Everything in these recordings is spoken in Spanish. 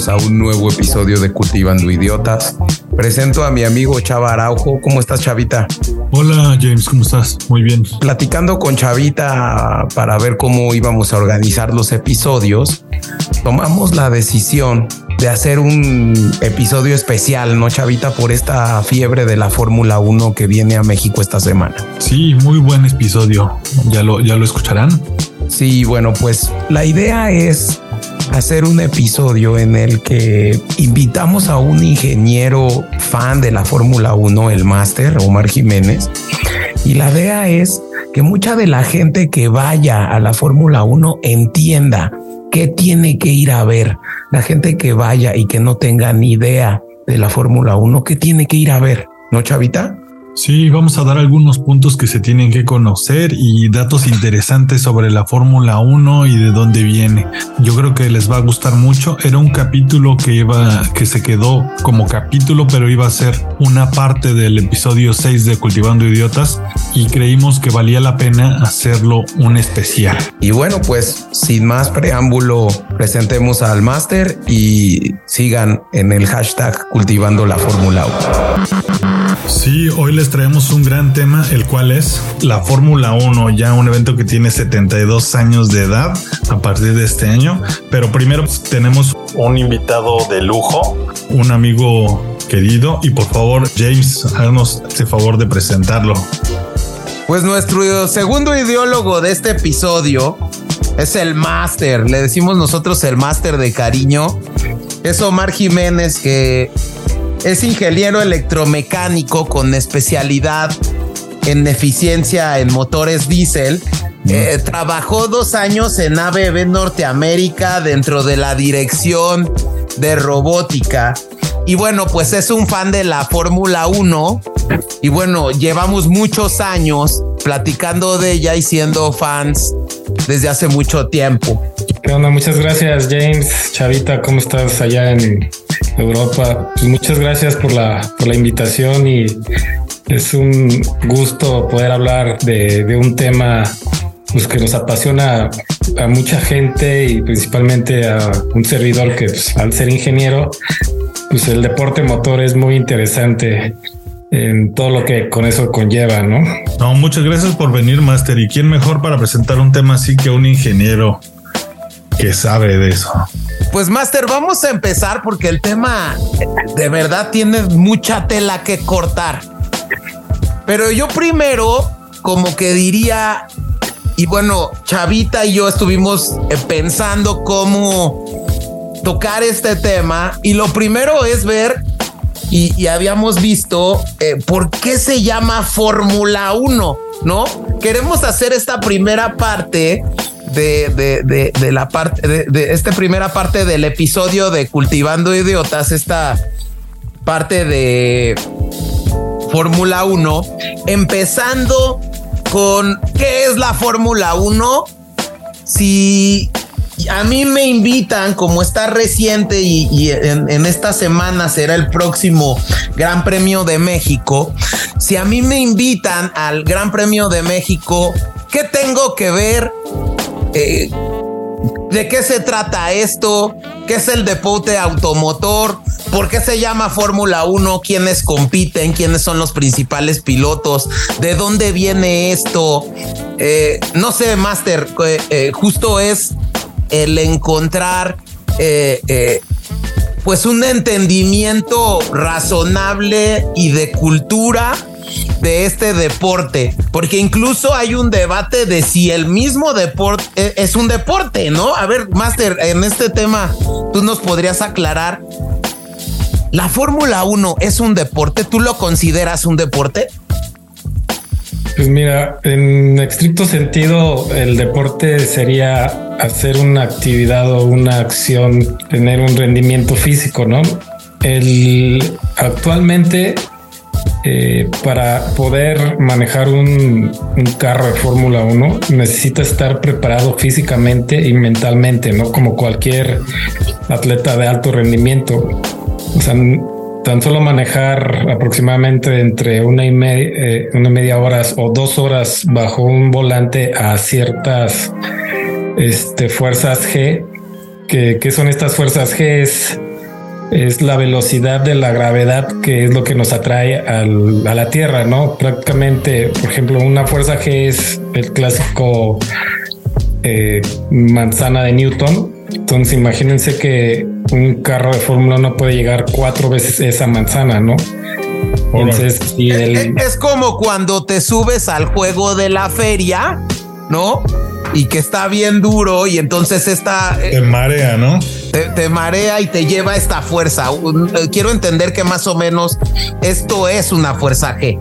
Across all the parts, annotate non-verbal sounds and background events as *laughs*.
Bienvenidos a un nuevo episodio de Cultivando Idiotas. Presento a mi amigo Chava Araujo. ¿Cómo estás, Chavita? Hola, James, ¿cómo estás? Muy bien. Platicando con Chavita para ver cómo íbamos a organizar los episodios, tomamos la decisión de hacer un episodio especial, ¿no, Chavita? Por esta fiebre de la Fórmula 1 que viene a México esta semana. Sí, muy buen episodio. ¿Ya lo, ya lo escucharán? Sí, bueno, pues la idea es hacer un episodio en el que invitamos a un ingeniero fan de la Fórmula 1, el máster Omar Jiménez. Y la idea es que mucha de la gente que vaya a la Fórmula 1 entienda qué tiene que ir a ver. La gente que vaya y que no tenga ni idea de la Fórmula 1, qué tiene que ir a ver. ¿No, Chavita? Sí, vamos a dar algunos puntos que se tienen que conocer y datos interesantes sobre la Fórmula 1 y de dónde viene. Yo creo que les va a gustar mucho. Era un capítulo que iba, que se quedó como capítulo, pero iba a ser una parte del episodio 6 de Cultivando Idiotas y creímos que valía la pena hacerlo un especial. Y bueno, pues sin más preámbulo, presentemos al máster y sigan en el hashtag Cultivando la Fórmula 1. Sí, hoy traemos un gran tema, el cual es la Fórmula 1, ya un evento que tiene 72 años de edad a partir de este año. Pero primero pues, tenemos un invitado de lujo, un amigo querido. Y por favor, James, háganos ese favor de presentarlo. Pues nuestro segundo ideólogo de este episodio es el máster. Le decimos nosotros el máster de cariño. Es Omar Jiménez, que es ingeniero electromecánico con especialidad en eficiencia en motores diésel. Eh, trabajó dos años en ABB Norteamérica dentro de la dirección de robótica. Y bueno, pues es un fan de la Fórmula 1. Y bueno, llevamos muchos años platicando de ella y siendo fans desde hace mucho tiempo. ¿Qué onda? Muchas gracias, James. Chavita, ¿cómo estás allá en Europa? Pues muchas gracias por la, por la invitación y es un gusto poder hablar de, de un tema pues, que nos apasiona a mucha gente y principalmente a un servidor que pues, al ser ingeniero, pues el deporte motor es muy interesante en todo lo que con eso conlleva, ¿no? No, muchas gracias por venir, Master. ¿Y quién mejor para presentar un tema así que un ingeniero? que sabe de eso. Pues Master, vamos a empezar porque el tema de verdad tiene mucha tela que cortar. Pero yo primero, como que diría, y bueno, Chavita y yo estuvimos eh, pensando cómo tocar este tema. Y lo primero es ver, y, habíamos visto, eh, por qué se llama Fórmula 1, ¿no? Queremos hacer esta primera parte de, de, la parte de, de, esta primera parte del episodio de Cultivando Idiotas, esta parte de Fórmula 1, empezando con qué es la Fórmula 1. Si a mí me invitan, como está reciente y, en, esta semana será el próximo Gran Premio de México, si a mí me invitan al Gran Premio de México, ¿qué tengo que ver eh, ¿De qué se trata esto? ¿Qué es el deporte automotor? ¿Por qué se llama Fórmula 1? ¿Quiénes compiten? ¿Quiénes son los principales pilotos? ¿De dónde viene esto? Eh, no sé, Master, eh, justo es el encontrar pues un entendimiento razonable y de cultura de este deporte, porque incluso hay un debate de si el mismo deporte es un deporte, ¿no? A ver, Master, en este tema, tú nos podrías aclarar. ¿La Fórmula 1 es un deporte? ¿Tú lo consideras un deporte? Pues mira, en estricto sentido, el deporte sería hacer una actividad o una acción, tener un rendimiento físico, ¿no? El actualmente eh, para poder manejar un, carro de Fórmula 1 necesita estar preparado físicamente y mentalmente, no como cualquier atleta de alto rendimiento. O sea, tan solo manejar aproximadamente entre una y media, eh, una media horas o dos horas bajo un volante a ciertas este, fuerzas G ¿Qué son estas fuerzas G? Es, la velocidad de la gravedad que es lo que nos atrae a la Tierra, ¿no? Prácticamente, por ejemplo, una fuerza G es el clásico eh, manzana de Newton. Entonces imagínense que un carro de Fórmula 1 puede llegar cuatro veces esa manzana, ¿no? Entonces, es como cuando te subes al juego de la feria, ¿no? y que está bien duro y entonces está... Eh, te marea, ¿no? Te, marea y te lleva esta fuerza. Eh, quiero entender que más o menos esto es una fuerza G.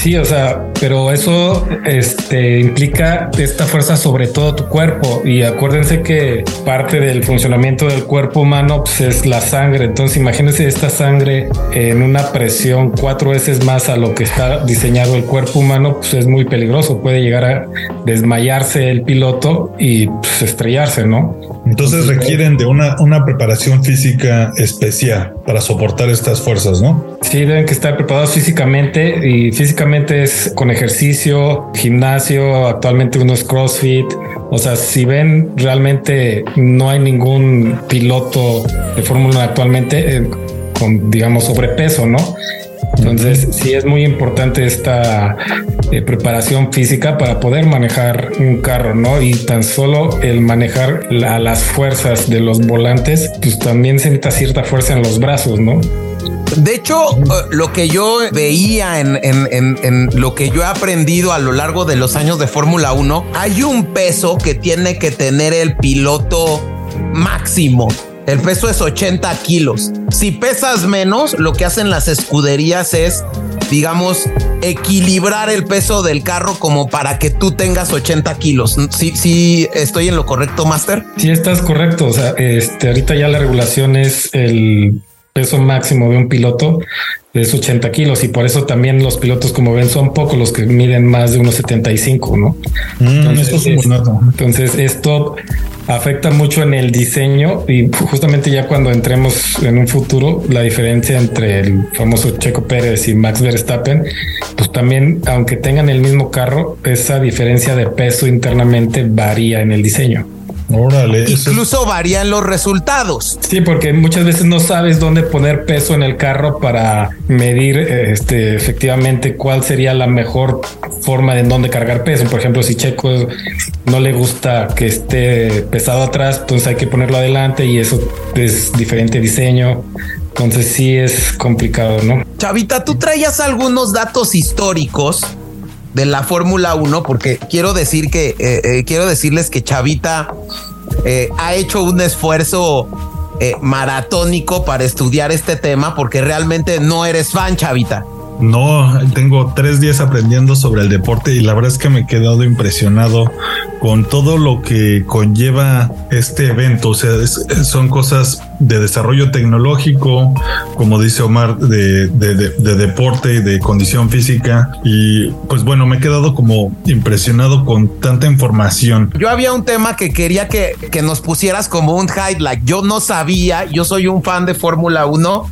Sí, o sea, pero eso este, implica esta fuerza sobre todo tu cuerpo. Y acuérdense que parte del funcionamiento del cuerpo humano pues, es la sangre. Entonces, imagínense esta sangre en una presión cuatro veces más a lo que está diseñado el cuerpo humano, pues es muy peligroso. Puede llegar a desmayarse el piloto y pues, estrellarse, ¿no? Entonces requieren de una, una preparación física especial para soportar estas fuerzas, ¿no? Sí, deben que estar preparados físicamente y físicamente es con ejercicio, gimnasio, actualmente uno es CrossFit. O sea, si ven, realmente no hay ningún piloto de Fórmula actualmente eh, con, digamos, sobrepeso, ¿no? Entonces, sí es muy importante esta eh, preparación física para poder manejar un carro, ¿no? Y tan solo el manejar las fuerzas de los volantes, pues también se necesita cierta fuerza en los brazos, ¿no? De hecho, eh, lo que yo veía en, lo que yo he aprendido a lo largo de los años de Fórmula 1, hay un peso que tiene que tener el piloto máximo. El peso es 80 kilos. Si pesas menos, lo que hacen las escuderías es, digamos, equilibrar el peso del carro como para que tú tengas 80 kilos. Sí, sí, estoy en lo correcto, Master. Sí, estás correcto. O sea, este, ahorita ya la regulación es el peso máximo de un piloto es 80 kilos y por eso también los pilotos como ven son pocos los que miden más de unos 75, ¿no? Mm, entonces, entonces esto afecta mucho en el diseño y justamente ya cuando entremos en un futuro la diferencia entre el famoso Checo Pérez y Max Verstappen, pues también aunque tengan el mismo carro, esa diferencia de peso internamente varía en el diseño. Órale. Incluso varían los resultados. Sí, porque muchas veces no sabes dónde poner peso en el carro para medir este, efectivamente cuál sería la mejor forma de dónde cargar peso. Por ejemplo, si Checo no le gusta que esté pesado atrás, entonces hay que ponerlo adelante y eso es diferente diseño. Entonces sí es complicado, ¿no? Chavita, tú traías algunos datos históricos de la Fórmula 1, porque quiero decir que eh, eh, quiero decirles que Chavita eh, ha hecho un esfuerzo maratónico para estudiar este tema, porque realmente no eres fan, Chavita. No, tengo tres días aprendiendo sobre el deporte y la verdad es que me he quedado impresionado con todo lo que conlleva este evento. O sea, son cosas de desarrollo tecnológico, como dice Omar, de, de, deporte y de condición física. Y pues bueno, me he quedado como impresionado con tanta información. Yo había un tema que quería que, que nos pusieras como un highlight. Yo no sabía, yo soy un fan de Fórmula 1,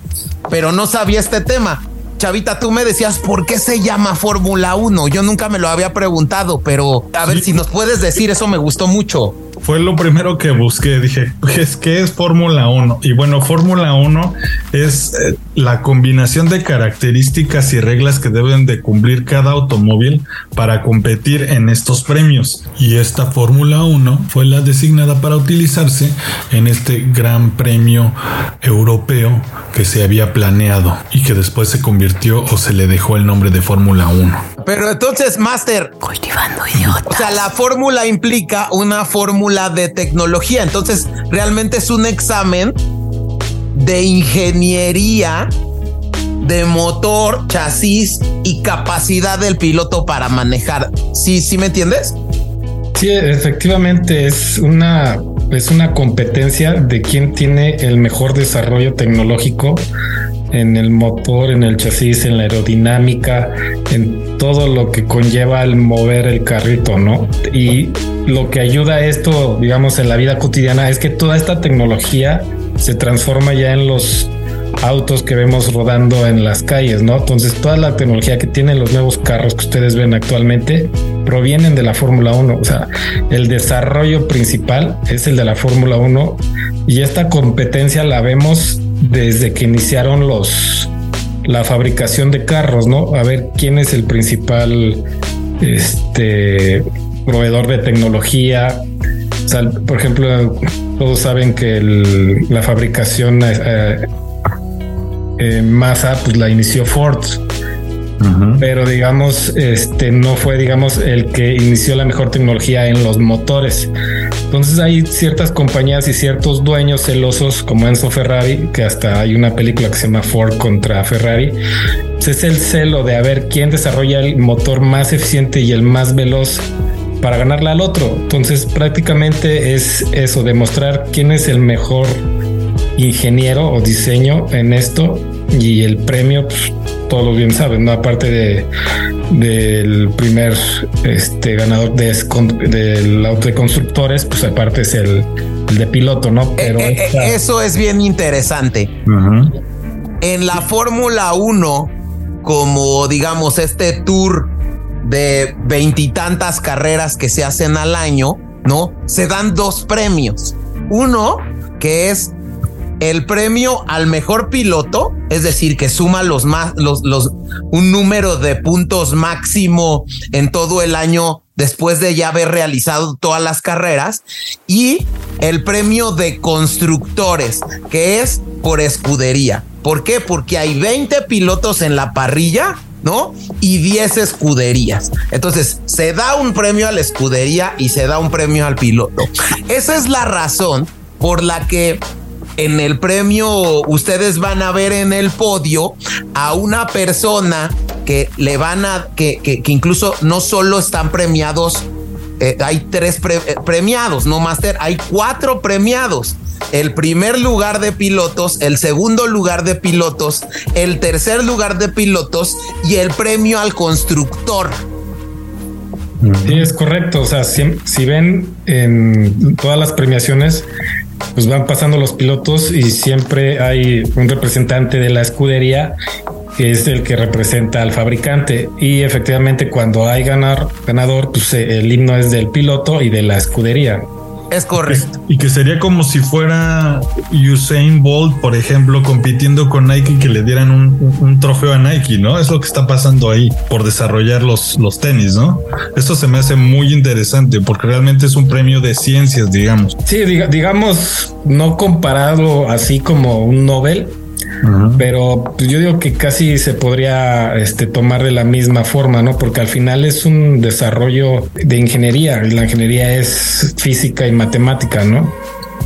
pero no sabía este tema. Chavita, tú me decías por qué se llama Fórmula 1. Yo nunca me lo había preguntado, pero a ver si nos puedes decir, eso me gustó mucho fue lo primero que busqué. Dije, pues, ¿qué es Fórmula 1? Y bueno, Fórmula 1 es eh, la combinación de características y reglas que deben de cumplir cada automóvil para competir en estos premios. Y esta Fórmula 1 fue la designada para utilizarse en este Gran Premio Europeo que se había planeado y que después se convirtió o se le dejó el nombre de Fórmula 1. Pero entonces, Master, cultivando idiotas. O sea, la fórmula implica una fórmula de tecnología. Entonces, realmente es un examen de ingeniería de motor, chasis y capacidad del piloto para manejar. ¿Sí, sí me entiendes? Sí, efectivamente es una es una competencia de quién tiene el mejor desarrollo tecnológico en el motor, en el chasis, en la aerodinámica, en todo lo que conlleva el mover el carrito, ¿no? Y lo que ayuda esto, digamos, en la vida cotidiana es que toda esta tecnología se transforma ya en los autos que vemos rodando en las calles, ¿no? Entonces, toda la tecnología que tienen los nuevos carros que ustedes ven actualmente provienen de la Fórmula 1. O sea, el desarrollo principal es el de la Fórmula 1 y esta competencia la vemos desde que iniciaron los la fabricación de carros, ¿no? A ver quién es el principal este proveedor de tecnología. por ejemplo, todos saben que la fabricación eh, en masa pues la inició Ford pero digamos, este no fue, digamos, el que inició la mejor tecnología en los motores. Entonces hay ciertas compañías y ciertos dueños celosos como Enzo Ferrari, que hasta hay una película que se llama Ford contra Ferrari. es el celo de a ver quién desarrolla el motor más eficiente y el más veloz para ganarle al otro. Entonces prácticamente es eso, demostrar quién es el mejor ingeniero o diseño en esto y el premio pues, todos bien saben, ¿no? Aparte de del primer este ganador de, del auto de constructores, pues aparte es el, de piloto, ¿no? Pero eh, eh, eso es bien interesante. En la Fórmula 1, como digamos este tour de veintitantas carreras que se hacen al año, ¿no? Se dan dos premios. Uno que es el premio al mejor piloto, es decir, que suma los más, los, los, un número de puntos máximo en todo el año después de ya haber realizado todas las carreras, y el premio de constructores, que es por escudería. ¿Por qué? Porque hay 20 pilotos en la parrilla ¿no? Y 10 escuderías. Entonces, se da un premio a la escudería y se da un premio al piloto. Esa es la razón por la que en el premio ustedes van a ver en el podio a una persona que le van a, que, que, incluso no solo están premiados, eh, hay tres eh, premiados, no máster, hay cuatro premiados. El primer lugar de pilotos, el segundo lugar de pilotos, el tercer lugar de pilotos y el premio al constructor. Sí, es correcto. O sea, si, ven en todas las premiaciones, pues van pasando los pilotos y siempre hay un representante de la escudería que es el que representa al fabricante y efectivamente cuando hay ganar, ganador, pues eh, el himno es del piloto y de la escudería. Es correcto. Y que sería como si fuera Usain Bolt, por ejemplo, compitiendo con Nike que le dieran un, trofeo a Nike, ¿no? Es lo que está pasando ahí por desarrollar los, los tenis, ¿no? Esto se me hace muy interesante porque realmente es un premio de ciencias, digamos. Sí, digamos, no comparado así como un Nobel, pero pues, yo digo que casi se podría este, tomar de la misma forma, ¿no? Porque al final es un desarrollo de ingeniería. La ingeniería es física y matemática, ¿no?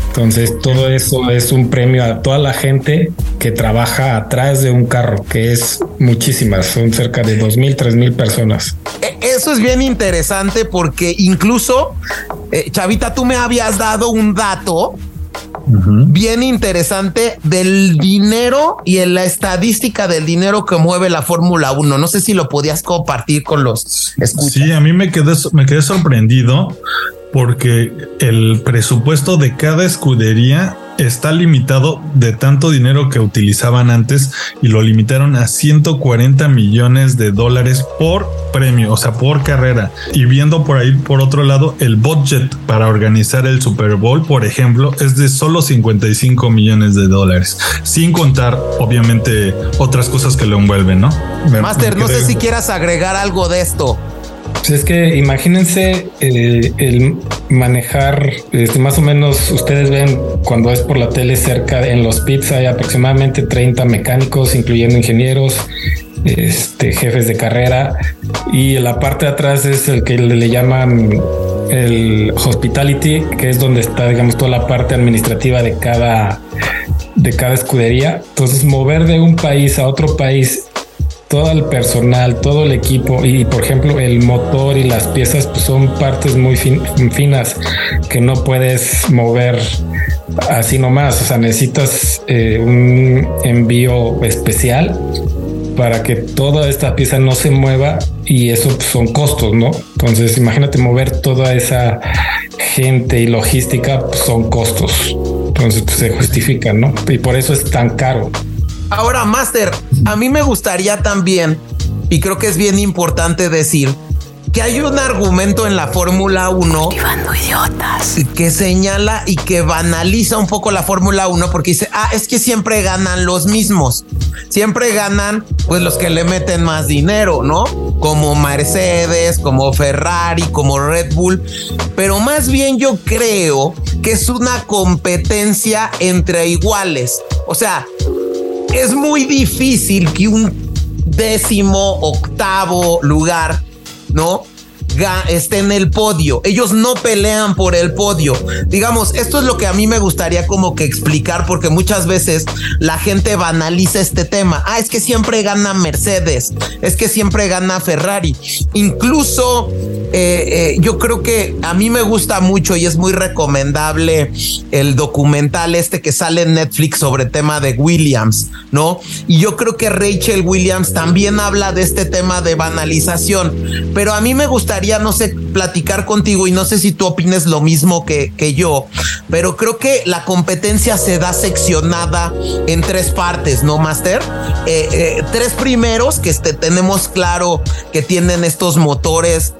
Entonces todo eso es un premio a toda la gente que trabaja atrás de un carro, que es muchísimas, son cerca de dos mil, tres mil personas. E, eso es bien interesante porque incluso, eh, Chavita, tú me habías dado un dato bien interesante del dinero y en la estadística del dinero que mueve la Fórmula 1. No sé si lo podías compartir con los escuchas. Sí, a mí me quedé, me quedé sorprendido porque el presupuesto de cada escudería está limitado de tanto dinero que utilizaban antes y lo limitaron a 140 millones de dólares por premio, o sea, por carrera. Y viendo por ahí, por otro lado, el budget para organizar el Super Bowl, por ejemplo, es de solo 55 millones de dólares, sin contar, obviamente, otras cosas que lo envuelven, ¿no? Master, no sé si quieras agregar algo de esto. Pues es que imagínense eh, el manejar, este, más o menos ustedes ven cuando es por la tele cerca en los pits hay aproximadamente 30 mecánicos, incluyendo ingenieros, este, jefes de carrera y la parte de atrás es el que le, llaman el hospitality, que es donde está, digamos, toda la parte administrativa de cada de cada escudería. Entonces, mover de un país a otro país todo el personal, todo el equipo y por ejemplo el motor y las piezas pues son partes muy finas que no puedes mover así nomás, o sea, necesitas eh, un envío especial para que toda esta pieza no se mueva y eso pues, son costos, ¿no? Entonces imagínate mover toda esa gente y logística, pues, son costos. Entonces pues, se justifican, ¿no? Y por eso es tan caro. Ahora, Master, a mí me gustaría también, y creo que es bien importante decir, que hay un argumento en la Fórmula 1 idiotas. que señala y que banaliza un poco la Fórmula 1 porque dice, ah, es que siempre ganan los mismos. Siempre ganan pues los que le meten más dinero, ¿no? Como Mercedes, como Ferrari, como Red Bull. Pero más bien yo creo que es una competencia entre iguales. O sea, es muy difícil que un décimo octavo lugar ¿no? Esté en el podio. Ellos no pelean por el podio. Digamos, esto es lo que a mí me gustaría como que explicar porque muchas veces la gente banaliza este tema. Ah, es que siempre gana Mercedes, es que siempre gana Ferrari. Incluso eh, eh, yo creo que a mí me gusta mucho y es muy recomendable el documental este que sale en Netflix sobre tema de Williams, ¿no? Y yo creo que Rachel Williams también habla de este tema de banalización, pero a mí me gustaría, no sé, platicar contigo y no sé si tú opines lo mismo que, que yo, pero creo que la competencia se da seccionada en tres partes, ¿no, Master? Eh, tres primeros que este, tenemos claro que tienen estos motores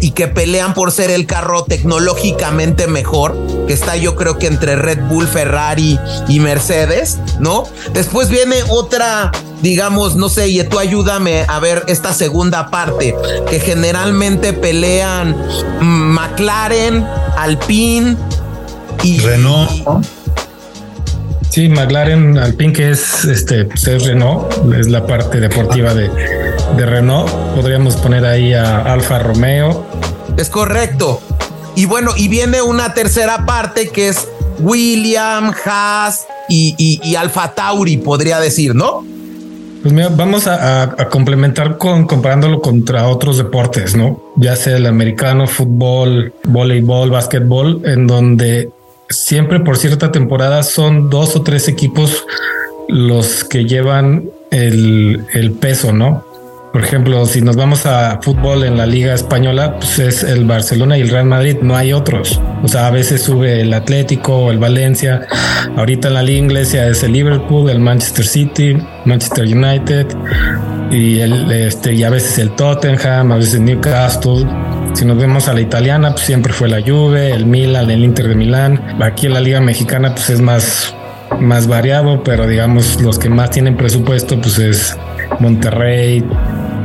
y que pelean por ser el carro tecnológicamente mejor, que está yo creo que entre Red Bull, Ferrari y Mercedes, ¿no? Después viene otra, digamos, no sé, y tú ayúdame a ver esta segunda parte, que generalmente pelean McLaren, Alpine y Renault. Sí, McLaren Alpine, que es este, pues es Renault, es la parte deportiva de, de Renault. Podríamos poner ahí a Alfa Romeo. Es correcto. Y bueno, y viene una tercera parte que es William, Haas y, Alfa Tauri, podría decir, ¿no? Pues mira, vamos a, complementar con comparándolo contra otros deportes, ¿no? Ya sea el americano, fútbol, voleibol, básquetbol, en donde siempre por cierta temporada son dos o tres equipos los que llevan el, el peso, ¿no? Por ejemplo, si nos vamos a fútbol en la Liga Española, pues es el Barcelona y el Real Madrid, no hay otros. O sea, a veces sube el Atlético o el Valencia. Ahorita en la Liga Inglesa es el Liverpool, el Manchester City, Manchester United y, el, este, y a veces el Tottenham, a veces Newcastle. Si nos vemos a la italiana, pues siempre fue la Juve, el Milan, el Inter de Milán. Aquí en la Liga Mexicana, pues es más, más variado, pero digamos los que más tienen presupuesto, pues es Monterrey,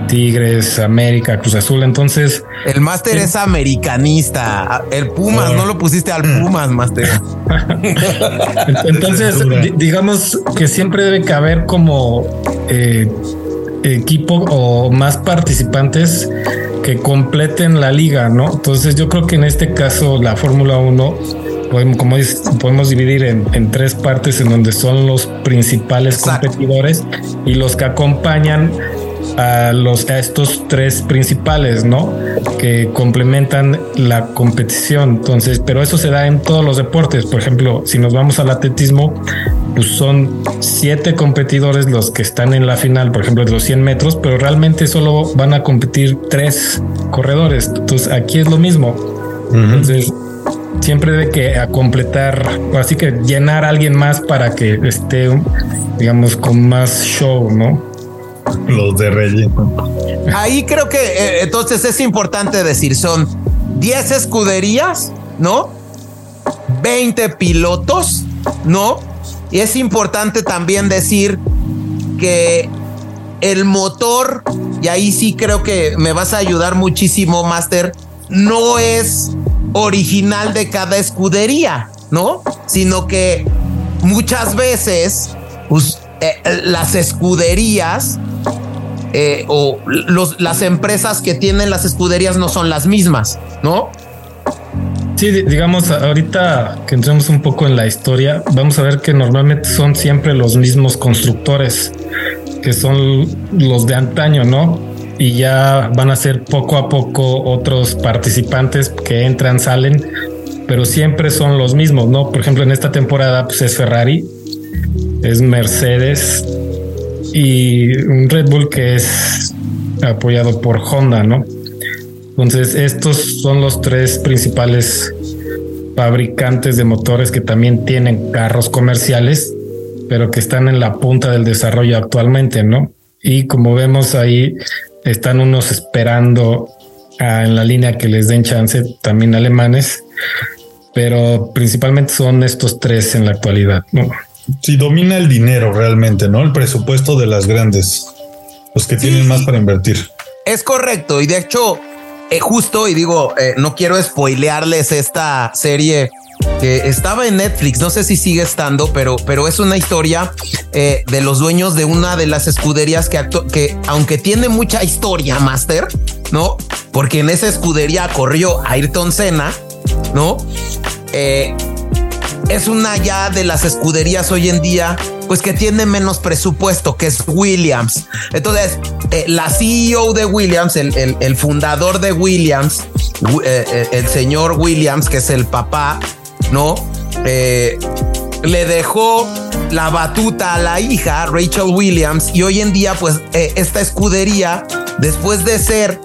Tigres, América, Cruz Azul. Entonces, el máster es americanista. El Pumas, no lo pusiste al Pumas, máster. *laughs* Entonces, *laughs* digamos que siempre debe caber como eh, equipo o más participantes que completen la liga, ¿no? Entonces, yo creo que en este caso la Fórmula 1 podemos, como podemos dividir en, tres partes en donde son los principales competidores y los que acompañan a los a estos tres principales, ¿no? Que complementan la competición. Entonces, pero eso se da en todos los deportes. Por ejemplo, si nos vamos al atletismo, pues son siete competidores los que están en la final, por ejemplo, de los 100 metros, pero realmente solo van a competir tres corredores. Entonces, aquí es lo mismo. Entonces, siempre debe que a completar, así que llenar a alguien más para que esté, digamos, con más show, ¿no? Los de relleno. Ahí creo que eh, entonces es importante decir, son 10 escuderías, ¿no? 20 pilotos, ¿no? Y es importante también decir que el motor, y ahí sí creo que me vas a ayudar muchísimo, Master, no es original de cada escudería, ¿no? Sino que muchas veces pues, eh, las escuderías eh, o las empresas que tienen las escuderías no son las mismas, ¿no? Sí, digamos, ahorita que entremos un poco en la historia, vamos a ver que normalmente son siempre los mismos constructores, que son los de antaño, ¿no? Y ya van a ser poco a poco otros participantes que entran, salen, pero siempre son los mismos, ¿no? Por ejemplo, en esta temporada pues es Ferrari, es Mercedes, y un Red Bull que es apoyado por Honda, ¿no? Entonces, estos son los tres principales fabricantes de motores que también tienen carros comerciales, pero que están en la punta del desarrollo actualmente, ¿no? Y como vemos ahí, están unos esperando en la línea que les den chance también alemanes, pero principalmente son estos tres en la actualidad. ¿no? Si domina el dinero realmente, ¿no? El presupuesto de las grandes, los que tienen más para invertir. Es correcto. Y de hecho, eh, justo, y digo, eh, no quiero spoilearles esta serie que estaba en Netflix, no sé si sigue estando, pero, pero es una historia eh, de los dueños de una de las escuderías que, que aunque tiene mucha historia, Master, ¿no? Porque en esa escudería corrió Ayrton Senna, ¿no? es una ya de las escuderías hoy en día pues que tiene menos presupuesto, que es Williams. Entonces, eh, la CEO de Williams, el, fundador de Williams, eh, eh, el señor Williams, que es el papá, ¿no? le dejó la batuta a la hija, Rachel Williams, y hoy en día, pues, esta escudería, después de ser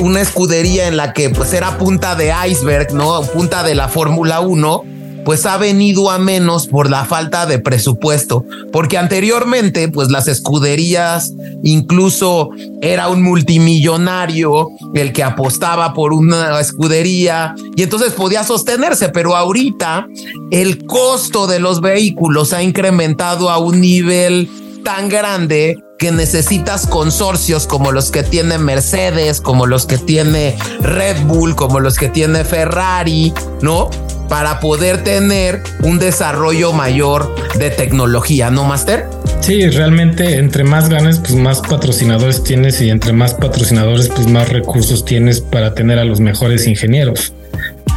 una escudería en la que pues era punta de iceberg, ¿no? Punta de la Fórmula 1, pues ha venido a menos por la falta de presupuesto, porque anteriormente pues las escuderías incluso era un multimillonario el que apostaba por una escudería y entonces podía sostenerse, pero ahorita el costo de los vehículos ha incrementado a un nivel tan grande que necesitas consorcios como los que tiene Mercedes, como los que tiene Red Bull, como los que tiene Ferrari, ¿no? Para poder tener un desarrollo mayor de tecnología, ¿no, Master? Sí, realmente entre más ganes, pues más patrocinadores tienes y entre más patrocinadores, pues más recursos tienes para tener a los mejores ingenieros.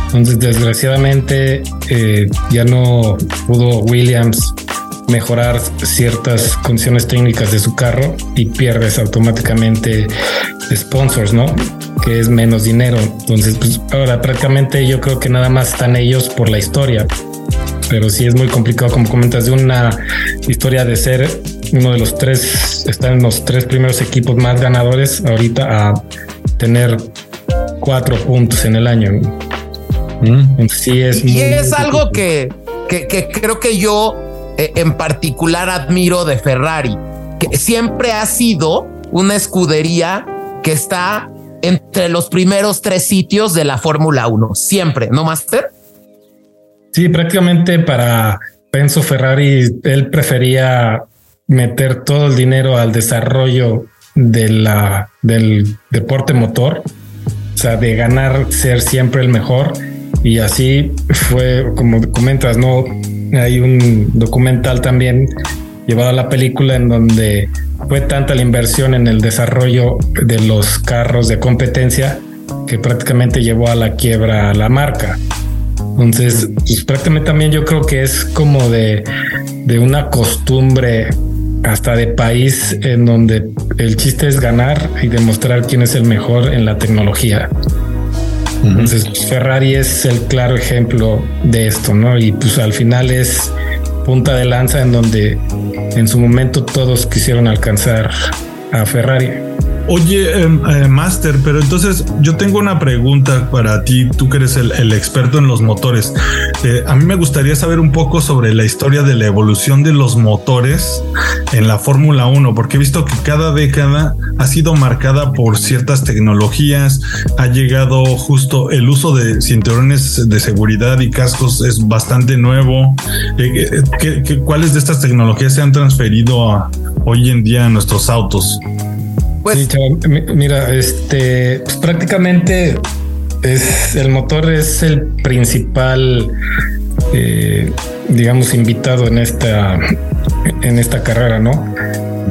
Entonces, desgraciadamente, eh, ya no pudo Williams mejorar ciertas condiciones técnicas de su carro y pierdes automáticamente sponsors, ¿no? Que es menos dinero. Entonces, pues ahora prácticamente yo creo que nada más están ellos por la historia. Pero sí es muy complicado, como comentas, de una historia de ser uno de los tres, estar en los tres primeros equipos más ganadores ahorita a tener cuatro puntos en el año. Mm. Sí es y es algo que, que, que creo que yo eh, en particular admiro de Ferrari, que siempre ha sido una escudería que está entre los primeros tres sitios de la Fórmula 1, siempre, ¿no, Master? Sí, prácticamente para Penso Ferrari, él prefería meter todo el dinero al desarrollo de del deporte motor, o sea, de ganar, ser siempre el mejor. Y así fue, como comentas, no hay un documental también llevado a la película en donde fue tanta la inversión en el desarrollo de los carros de competencia que prácticamente llevó a la quiebra a la marca. Entonces, pues, prácticamente también yo creo que es como de, de una costumbre hasta de país en donde el chiste es ganar y demostrar quién es el mejor en la tecnología. Entonces Ferrari es el claro ejemplo de esto, ¿no? Y pues al final es punta de lanza en donde en su momento todos quisieron alcanzar a Ferrari. Oye, em, eh, Master, pero entonces yo tengo una pregunta para ti, tú que eres el, experto en los motores. Eh, a mí me gustaría saber un poco sobre la historia de la evolución de los motores en la Fórmula 1, porque he visto que cada década ha sido marcada por ciertas tecnologías, ha llegado justo el uso de cinturones de seguridad y cascos es bastante nuevo. Eh, cuáles de estas tecnologías se han transferido hoy en día a nuestros autos? Pues, mira, este pues, prácticamente es el motor es el principal, eh, digamos, invitado en esta en esta carrera, ¿no?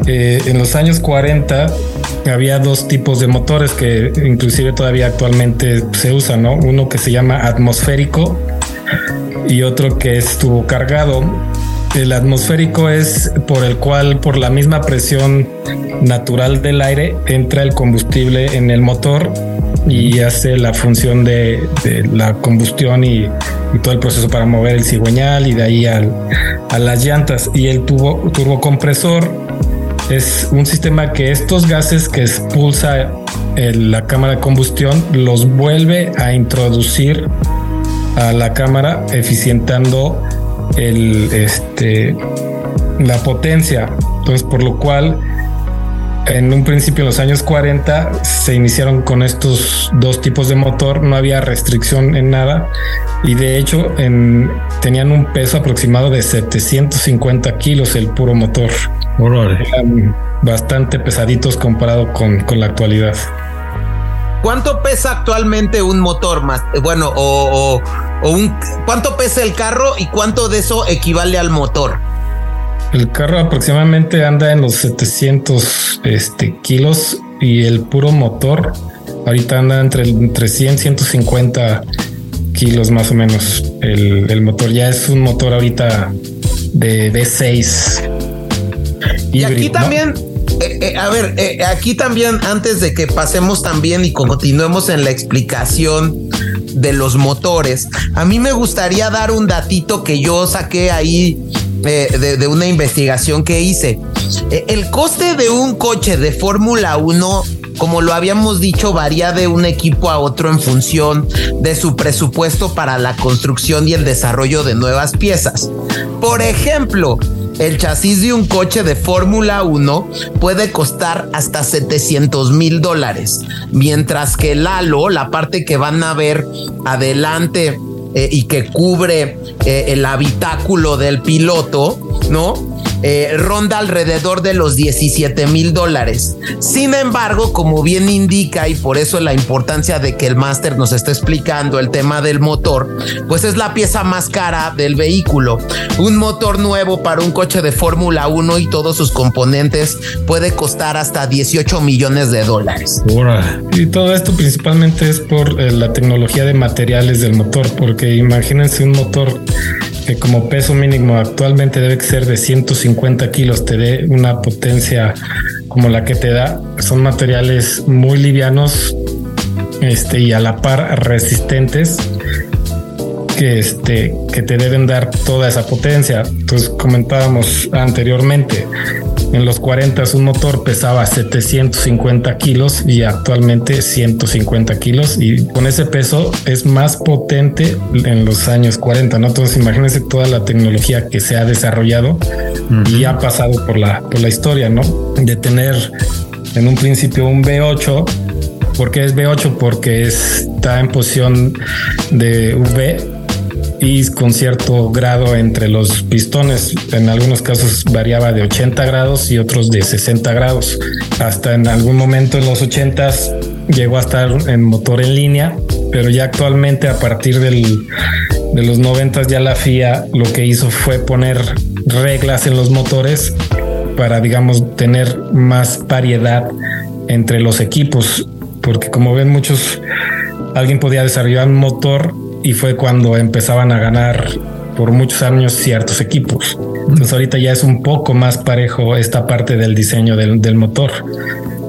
Eh, en los años 40 había dos tipos de motores que inclusive todavía actualmente se usan, ¿no? Uno que se llama atmosférico y otro que estuvo cargado el atmosférico es por el cual, por la misma presión natural del aire, entra el combustible en el motor y hace la función de, la combustión y, todo el proceso para mover el cigüeñal y de ahí a las llantas. Y el tubo, turbocompresor es un sistema que estos gases que expulsa la cámara de combustión los vuelve a introducir a la cámara eficientando el, este, la potencia. Entonces, por lo cual en un principio, en los años 40, se iniciaron con estos dos tipos de motor, no había restricción en nada y de hecho en, tenían un peso aproximado de 750 kilos el puro motor. Eran bastante pesaditos comparado con, con la actualidad. ¿Cuánto pesa actualmente un motor más? Bueno, o, o, un cuánto pesa el carro y cuánto de eso equivale al motor? El carro aproximadamente anda en los 700 este, kilos y el puro motor ahorita anda entre, entre 100 150 kilos más o menos. El, motor ya es un motor ahorita de V6. Y aquí también, eh, eh, a ver, eh, aquí también, antes de que pasemos también y continuemos en la explicación de los motores, a mí me gustaría dar un datito que yo saqué ahí de, una investigación que hice. Eh, el coste de un coche de Fórmula 1 como lo habíamos dicho, varía de un equipo a otro en función de su presupuesto para la construcción y el desarrollo de nuevas piezas. Por ejemplo, el chasis de un coche de Fórmula 1 puede costar hasta 700 mil dólares, mientras que el halo, la parte que van a ver adelante eh, y que cubre eh, el habitáculo del piloto, ¿no? Eh, ronda alrededor de los 17 mil dólares. Sin embargo, como bien indica y por eso la importancia de que el máster nos esté explicando el tema del motor, pues es la pieza más cara del vehículo. Un motor nuevo para un coche de Fórmula 1 y todos sus componentes puede costar hasta 18 millones de dólares. Y todo esto principalmente es por eh, la tecnología de materiales del motor, porque imagínense un motor que como peso mínimo actualmente debe ser de 150 kilos, te dé una potencia como la que te da. Son materiales muy livianos este, y a la par resistentes que, este, que te deben dar toda esa potencia. Entonces comentábamos anteriormente, en los 40 un motor pesaba 750 kilos y actualmente 150 kilos y con ese peso es más potente en los años 40, ¿no? Entonces imagínense toda la tecnología que se ha desarrollado y ha pasado por la, por la historia, ¿no? De tener en un principio un V8 ¿Por qué es V8? Porque está en posición de V con cierto grado entre los pistones. En algunos casos variaba de 80 grados y otros de 60 grados. Hasta en algún momento en los 80 llegó a estar en motor en línea, pero ya actualmente a partir del, de los 90 ya la FIA lo que hizo fue poner reglas en los motores para, digamos, tener más variedad entre los equipos, porque como ven muchos, alguien podía desarrollar un motor y fue cuando empezaban a ganar por muchos años ciertos equipos. Entonces ahorita ya es un poco más parejo esta parte del diseño del, motor.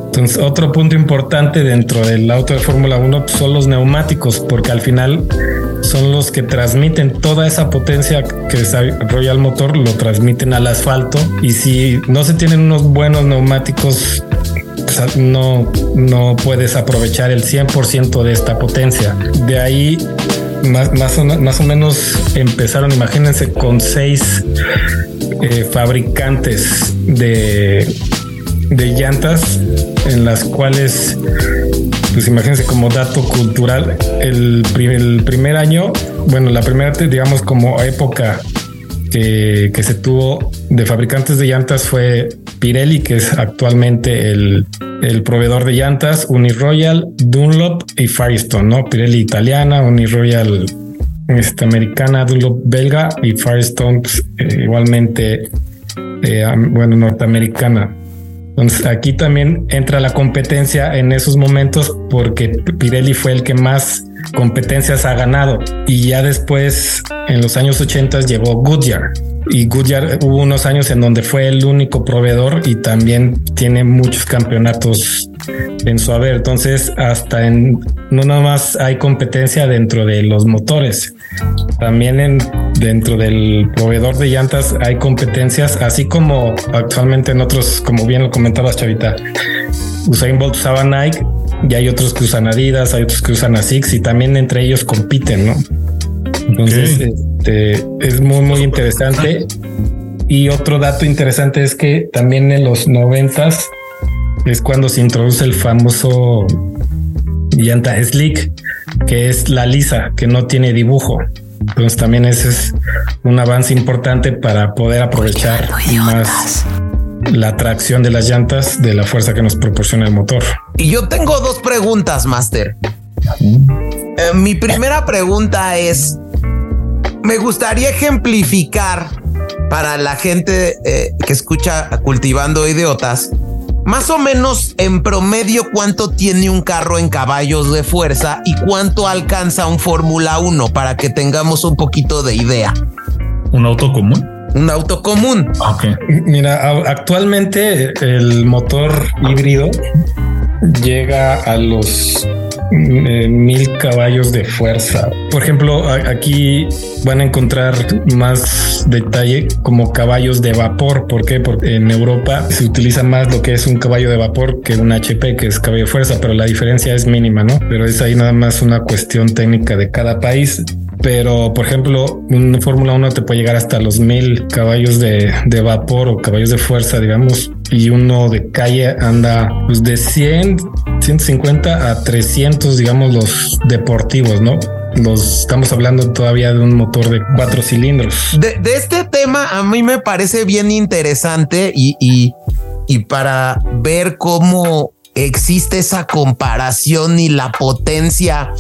Entonces otro punto importante dentro del auto de Fórmula 1 son los neumáticos, porque al final son los que transmiten toda esa potencia que desarrolla el motor, lo transmiten al asfalto y si no se tienen unos buenos neumáticos pues, no, no puedes aprovechar el 100% de esta potencia. De ahí más, más, o, más o menos empezaron, imagínense, con seis eh, fabricantes de, de llantas en las cuales, pues imagínense como dato cultural, el, el primer año, bueno, la primera, digamos, como época que, que, se tuvo de fabricantes de llantas fue Pirelli, que es actualmente el, el proveedor de llantas, Uniroyal, Dunlop y Firestone, ¿no? Pirelli italiana, Uniroyal este, americana, Dunlop belga y Firestone pues, eh, igualmente, eh, bueno, norteamericana. Entonces aquí también entra la competencia en esos momentos porque Pirelli fue el que más competencias ha ganado y ya después en los años 80 llegó Goodyear y Goodyear hubo unos años en donde fue el único proveedor y también tiene muchos campeonatos en su haber. Entonces, hasta en no nada más hay competencia dentro de los motores, también en dentro del proveedor de llantas hay competencias, así como actualmente en otros, como bien lo comentabas, Chavita. Usain Bolt usaba Nike y hay otros que usan Adidas, hay otros que usan ASICS y también entre ellos compiten, ¿no? Entonces, este, es muy, muy interesante. Y otro dato interesante es que también en los noventas es cuando se introduce el famoso llanta slick, que es la lisa, que no tiene dibujo. Entonces también ese es un avance importante para poder aprovechar más la tracción de las llantas de la fuerza que nos proporciona el motor. Y yo tengo dos preguntas, Master. Eh, mi primera pregunta es, me gustaría ejemplificar para la gente eh, que escucha cultivando idiotas, más o menos en promedio cuánto tiene un carro en caballos de fuerza y cuánto alcanza un Fórmula 1 para que tengamos un poquito de idea. ¿Un auto común? Un auto común. Ok. Mira, actualmente el motor híbrido llega a los mil caballos de fuerza. Por ejemplo, aquí van a encontrar más detalle como caballos de vapor. ¿Por qué? Porque en Europa se utiliza más lo que es un caballo de vapor que un HP, que es caballo de fuerza, pero la diferencia es mínima, ¿no? Pero es ahí nada más una cuestión técnica de cada país pero por ejemplo, un Fórmula 1 te puede llegar hasta los mil caballos de, de, vapor o caballos de fuerza, digamos, y uno de calle anda pues, de 100, 150 a 300, digamos, los deportivos, ¿no? Los estamos hablando todavía de un motor de cuatro cilindros. De, de este tema a mí me parece bien interesante y, y, y para ver cómo existe esa comparación y la potencia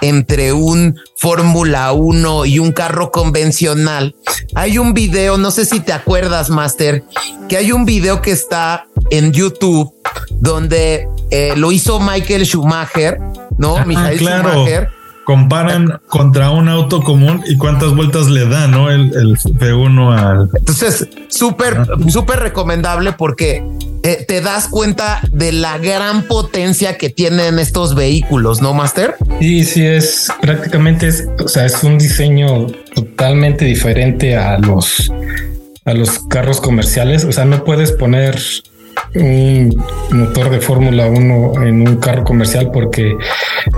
entre un Fórmula 1 y un carro convencional. Hay un video, no sé si te acuerdas, Master, que hay un video que está en YouTube donde eh, lo hizo Michael Schumacher, ¿no? Ah, Michael Schumacher comparan contra un auto común y cuántas vueltas le da, ¿no? El, el F1 al. Entonces, súper, súper recomendable porque eh, te das cuenta de la gran potencia que tienen estos vehículos, ¿no, Master? Sí, sí, es prácticamente, es, o sea, es un diseño totalmente diferente a los, a los carros comerciales. O sea, no puedes poner un motor de Fórmula 1 en un carro comercial porque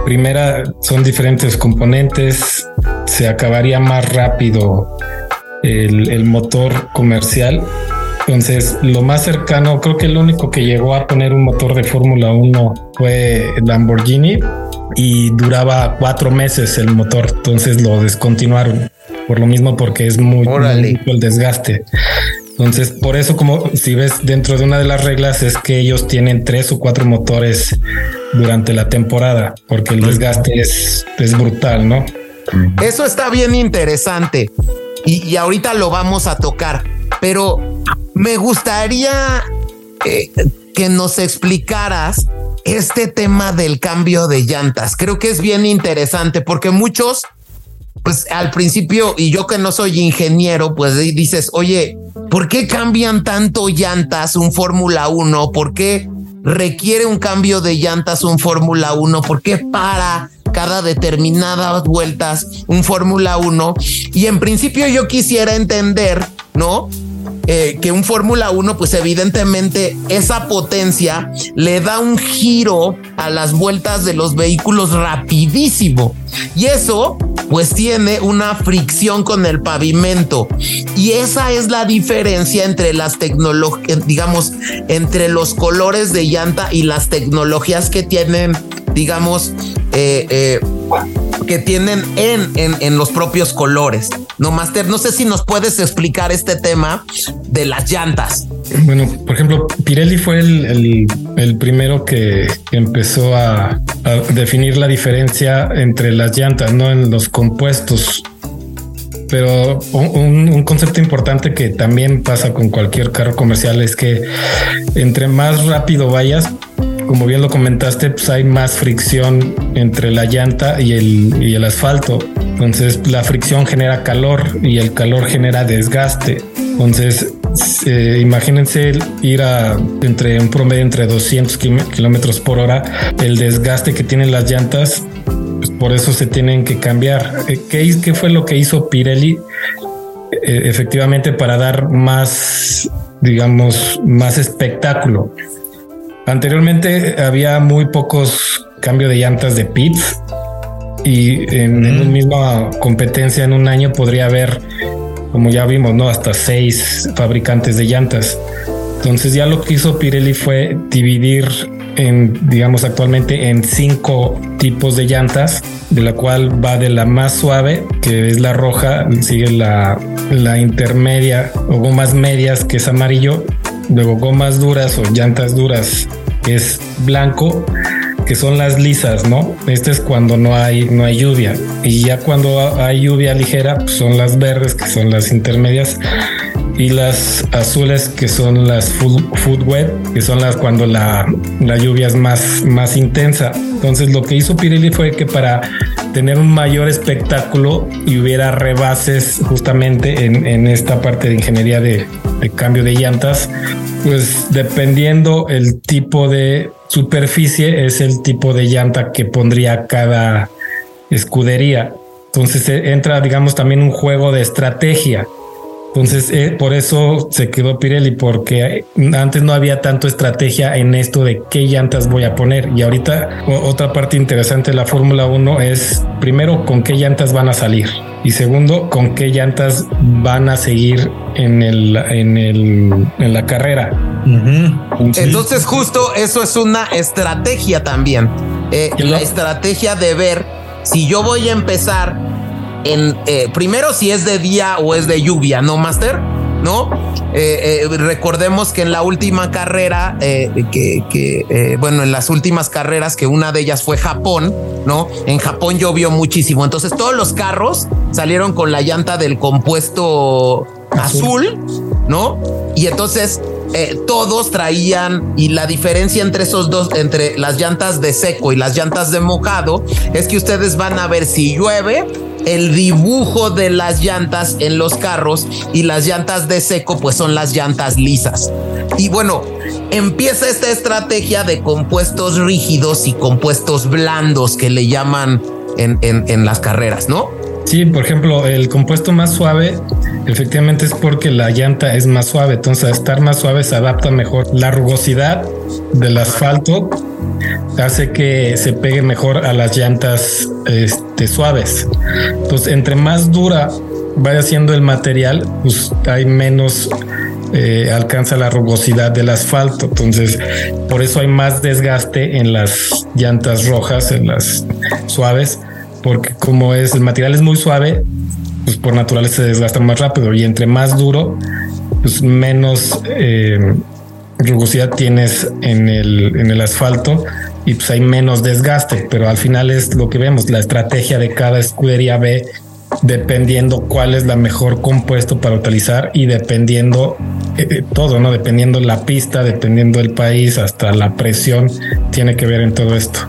primera son diferentes componentes, se acabaría más rápido el, el motor comercial. Entonces, lo más cercano, creo que el único que llegó a poner un motor de Fórmula 1 fue Lamborghini y duraba cuatro meses el motor. Entonces lo descontinuaron por lo mismo porque es muy, muy el desgaste. Entonces, por eso, como si ves dentro de una de las reglas, es que ellos tienen tres o cuatro motores durante la temporada, porque el desgaste es, es brutal, ¿no? Eso está bien interesante y, y ahorita lo vamos a tocar, pero me gustaría eh, que nos explicaras este tema del cambio de llantas. Creo que es bien interesante porque muchos pues al principio, y yo que no soy ingeniero, pues dices, oye, ¿por qué cambian tanto llantas un Fórmula 1? ¿Por qué requiere un cambio de llantas un Fórmula 1? ¿Por qué para cada determinadas vueltas un Fórmula 1? Y en principio yo quisiera entender, ¿no? Eh, que un Fórmula 1, pues evidentemente esa potencia le da un giro a las vueltas de los vehículos rapidísimo. Y eso, pues tiene una fricción con el pavimento. Y esa es la diferencia entre las tecnologías, digamos, entre los colores de llanta y las tecnologías que tienen, digamos, eh, eh, que tienen en, en, en, los propios colores. No, Master, no sé si nos puedes explicar este tema de las llantas. Bueno, por ejemplo, Pirelli fue el, el, primero que empezó a, a, definir la diferencia entre las llantas, no en los compuestos. Pero un, un, concepto importante que también pasa con cualquier carro comercial es que entre más rápido vayas, como bien lo comentaste, pues hay más fricción entre la llanta y el, asfalto. Entonces la fricción genera calor y el calor genera desgaste. Entonces, eh, imagínense ir a entre un promedio entre 200 kilómetros por hora, el desgaste que tienen las llantas, pues por eso se tienen que cambiar. Eh, ¿Qué, qué fue lo que hizo Pirelli? Eh, efectivamente, para dar más, digamos, más espectáculo. Anteriormente había muy pocos cambios de llantas de pits y en, en una misma competencia en un año podría haber, como ya vimos, no hasta seis fabricantes de llantas. Entonces ya lo que hizo Pirelli fue dividir en, digamos, actualmente en cinco tipos de llantas, de la cual va de la más suave, que es la roja, sigue la, la intermedia o gomas medias, que es amarillo, luego gomas duras o llantas duras, es blanco, que son las lisas, ¿no? Este es cuando no hay, no hay lluvia. Y ya cuando hay lluvia ligera, pues son las verdes, que son las intermedias y las azules que son las food, wet, que son las cuando la, la, lluvia es más, más intensa. Entonces lo que hizo Pirelli fue que para tener un mayor espectáculo y hubiera rebases justamente en, en esta parte de ingeniería de, de cambio de llantas, pues dependiendo el tipo de superficie es el tipo de llanta que pondría cada escudería. Entonces eh, entra, digamos, también un juego de estrategia. Entonces, eh, por eso se quedó Pirelli, porque antes no había tanto estrategia en esto de qué llantas voy a poner. Y ahorita otra parte interesante de la Fórmula 1 es, primero, con qué llantas van a salir. Y segundo, con qué llantas van a seguir en, el, en, el, en la carrera. Entonces, justo eso es una estrategia también. Eh, la estrategia de ver si yo voy a empezar en eh, primero si es de día o es de lluvia, ¿no, Master? ¿No? Eh, eh, recordemos que en la última carrera, que, bueno, en las últimas carreras, que una de ellas fue Japón, ¿no? En Japón llovió muchísimo. Entonces todos los carros salieron con la llanta del compuesto azul, ¿no? Y entonces todos traían y la diferencia entre esos dos, entre las llantas de seco y las llantas de mojado, es que ustedes van a ver si llueve el dibujo de las llantas en los carros y las llantas de seco pues son las llantas lisas. Y bueno, empieza esta estrategia de compuestos rígidos y compuestos blandos que le llaman en, en, las carreras, ¿no? Sí, por ejemplo, el compuesto más suave efectivamente es porque la llanta es más suave, entonces estar más suave se adapta mejor la rugosidad del asfalto hace que se pegue mejor a las llantas este, suaves. Entonces, entre más dura vaya siendo el material, pues hay menos eh, alcanza la rugosidad del asfalto. Entonces, por eso hay más desgaste en las llantas rojas, en las suaves, porque como es el material es muy suave, pues por naturaleza se desgasta más rápido y entre más duro, pues menos eh, rugosidad tienes en el, en el asfalto y pues hay menos desgaste, pero al final es lo que vemos, la estrategia de cada escudería B dependiendo cuál es la mejor compuesto para utilizar y dependiendo eh, eh, todo, ¿no? Dependiendo la pista, dependiendo el país, hasta la presión tiene que ver en todo esto.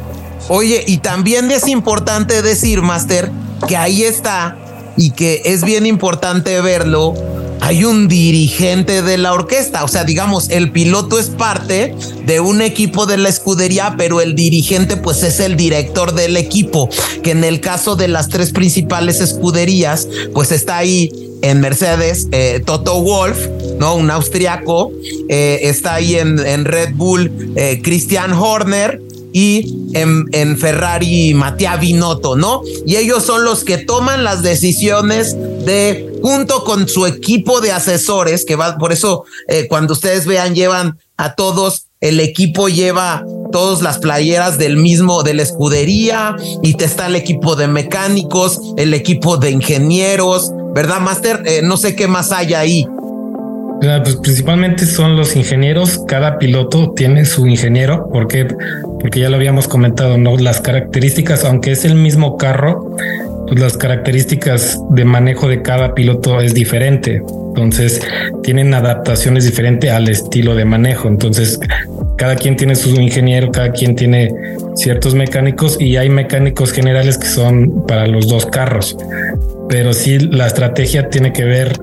Oye, y también es importante decir, Master, que ahí está y que es bien importante verlo hay un dirigente de la orquesta. O sea, digamos, el piloto es parte de un equipo de la escudería, pero el dirigente pues es el director del equipo, que en el caso de las tres principales escuderías, pues está ahí en Mercedes, eh, Toto Wolf, ¿no? Un austriaco, eh, está ahí en, en Red Bull, eh, Christian Horner, y en, en, Ferrari Mattia Binotto, ¿no? Y ellos son los que toman las decisiones de, junto con su equipo de asesores, que va, por eso eh, cuando ustedes vean, llevan a todos, el equipo lleva todas las playeras del mismo, de la escudería, y te está el equipo de mecánicos, el equipo de ingenieros, ¿verdad, Master? Eh, no sé qué más hay ahí. Pues principalmente son los ingenieros. Cada piloto tiene su ingeniero, porque porque ya lo habíamos comentado, no las características, aunque es el mismo carro, pues las características de manejo de cada piloto es diferente. Entonces tienen adaptaciones diferentes al estilo de manejo. Entonces cada quien tiene su ingeniero, cada quien tiene ciertos mecánicos y hay mecánicos generales que son para los dos carros. Pero sí la estrategia tiene que ver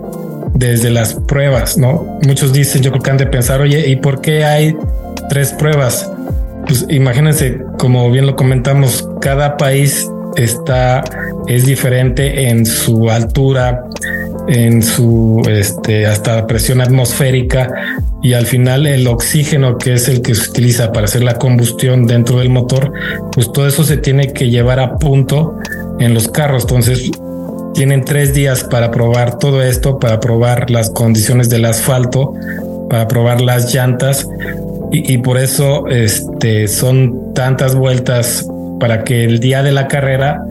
desde las pruebas, ¿no? Muchos dicen, yo creo que han de pensar, oye, ¿y por qué hay tres pruebas? Pues imagínense, como bien lo comentamos, cada país está, es diferente en su altura, en su, este, hasta presión atmosférica y al final el oxígeno que es el que se utiliza para hacer la combustión dentro del motor, pues todo eso se tiene que llevar a punto en los carros. Entonces, tienen tres días para probar todo esto, para probar las condiciones del asfalto para probar las llantas y, por eso este, son tantas vueltas para que el día de la carrera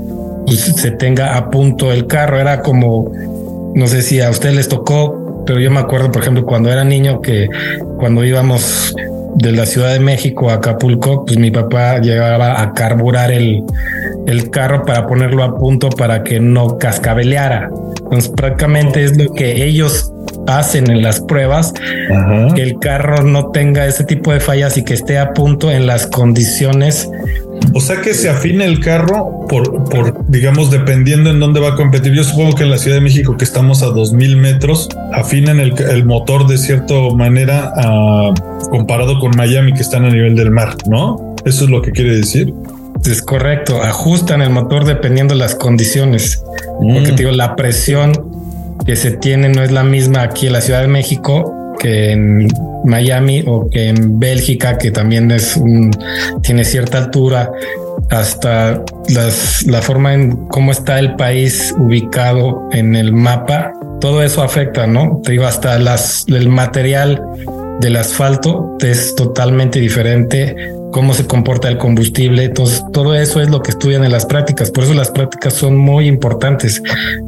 pues, se tenga a punto el carro. Era como, no sé si a ustedes les tocó, pero yo me acuerdo, por ejemplo, cuando era niño que cuando íbamos de la Ciudad de México a Acapulco, pues mi papá llegaba a carburar el, el carro para ponerlo a punto para que no cascabeleara. Entonces prácticamente es lo que ellos hacen en las pruebas, que el carro no tenga ese tipo de fallas y que esté a punto en las condiciones. O sea que se afine el carro por, por, digamos, dependiendo en dónde va a competir. Yo supongo que en la Ciudad de México, que estamos a 2000 metros, afinan el, el motor de cierta manera ah, comparado con Miami, que están a nivel del mar, ¿no? Eso es lo que quiere decir. Es correcto, ajustan el motor dependiendo de las condiciones. Porque mm. digo, la presión que se tiene no es la misma aquí en la Ciudad de México que en Miami o que en Bélgica, que también es un, tiene cierta altura, hasta las, la forma en cómo está el país ubicado en el mapa, todo eso afecta, ¿no? Te digo, hasta las, el material del asfalto es totalmente diferente cómo se comporta el combustible. Entonces, todo eso es lo que estudian en las prácticas. Por eso las prácticas son muy importantes,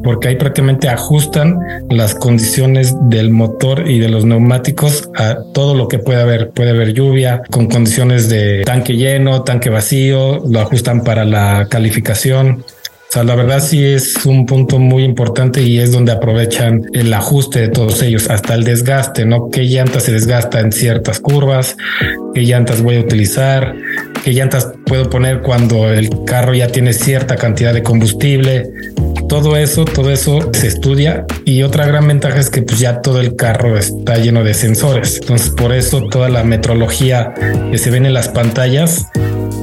porque ahí prácticamente ajustan las condiciones del motor y de los neumáticos a todo lo que puede haber. Puede haber lluvia con condiciones de tanque lleno, tanque vacío, lo ajustan para la calificación. O sea, la verdad sí es un punto muy importante y es donde aprovechan el ajuste de todos ellos, hasta el desgaste, ¿no? ¿Qué llanta se desgasta en ciertas curvas? ¿Qué llantas voy a utilizar? ¿Qué llantas puedo poner cuando el carro ya tiene cierta cantidad de combustible? Todo eso, todo eso se estudia y otra gran ventaja es que pues ya todo el carro está lleno de sensores. Entonces por eso toda la metrología que se ven en las pantallas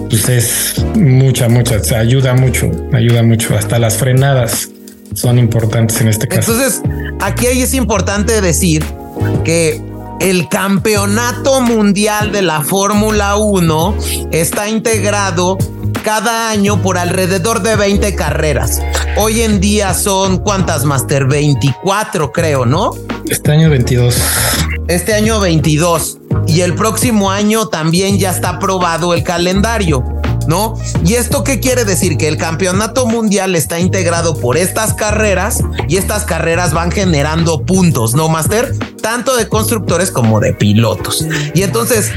pues es mucha, mucha, ayuda mucho, ayuda mucho. Hasta las frenadas son importantes en este caso. Entonces, aquí es importante decir que el campeonato mundial de la Fórmula 1 está integrado cada año por alrededor de 20 carreras. Hoy en día son cuántas, Master? 24, creo, ¿no? Este año 22. Este año 22 y el próximo año también ya está aprobado el calendario. ¿No? ¿Y esto qué quiere decir? Que el campeonato mundial está integrado por estas carreras y estas carreras van generando puntos, ¿no, Master? Tanto de constructores como de pilotos. Y entonces,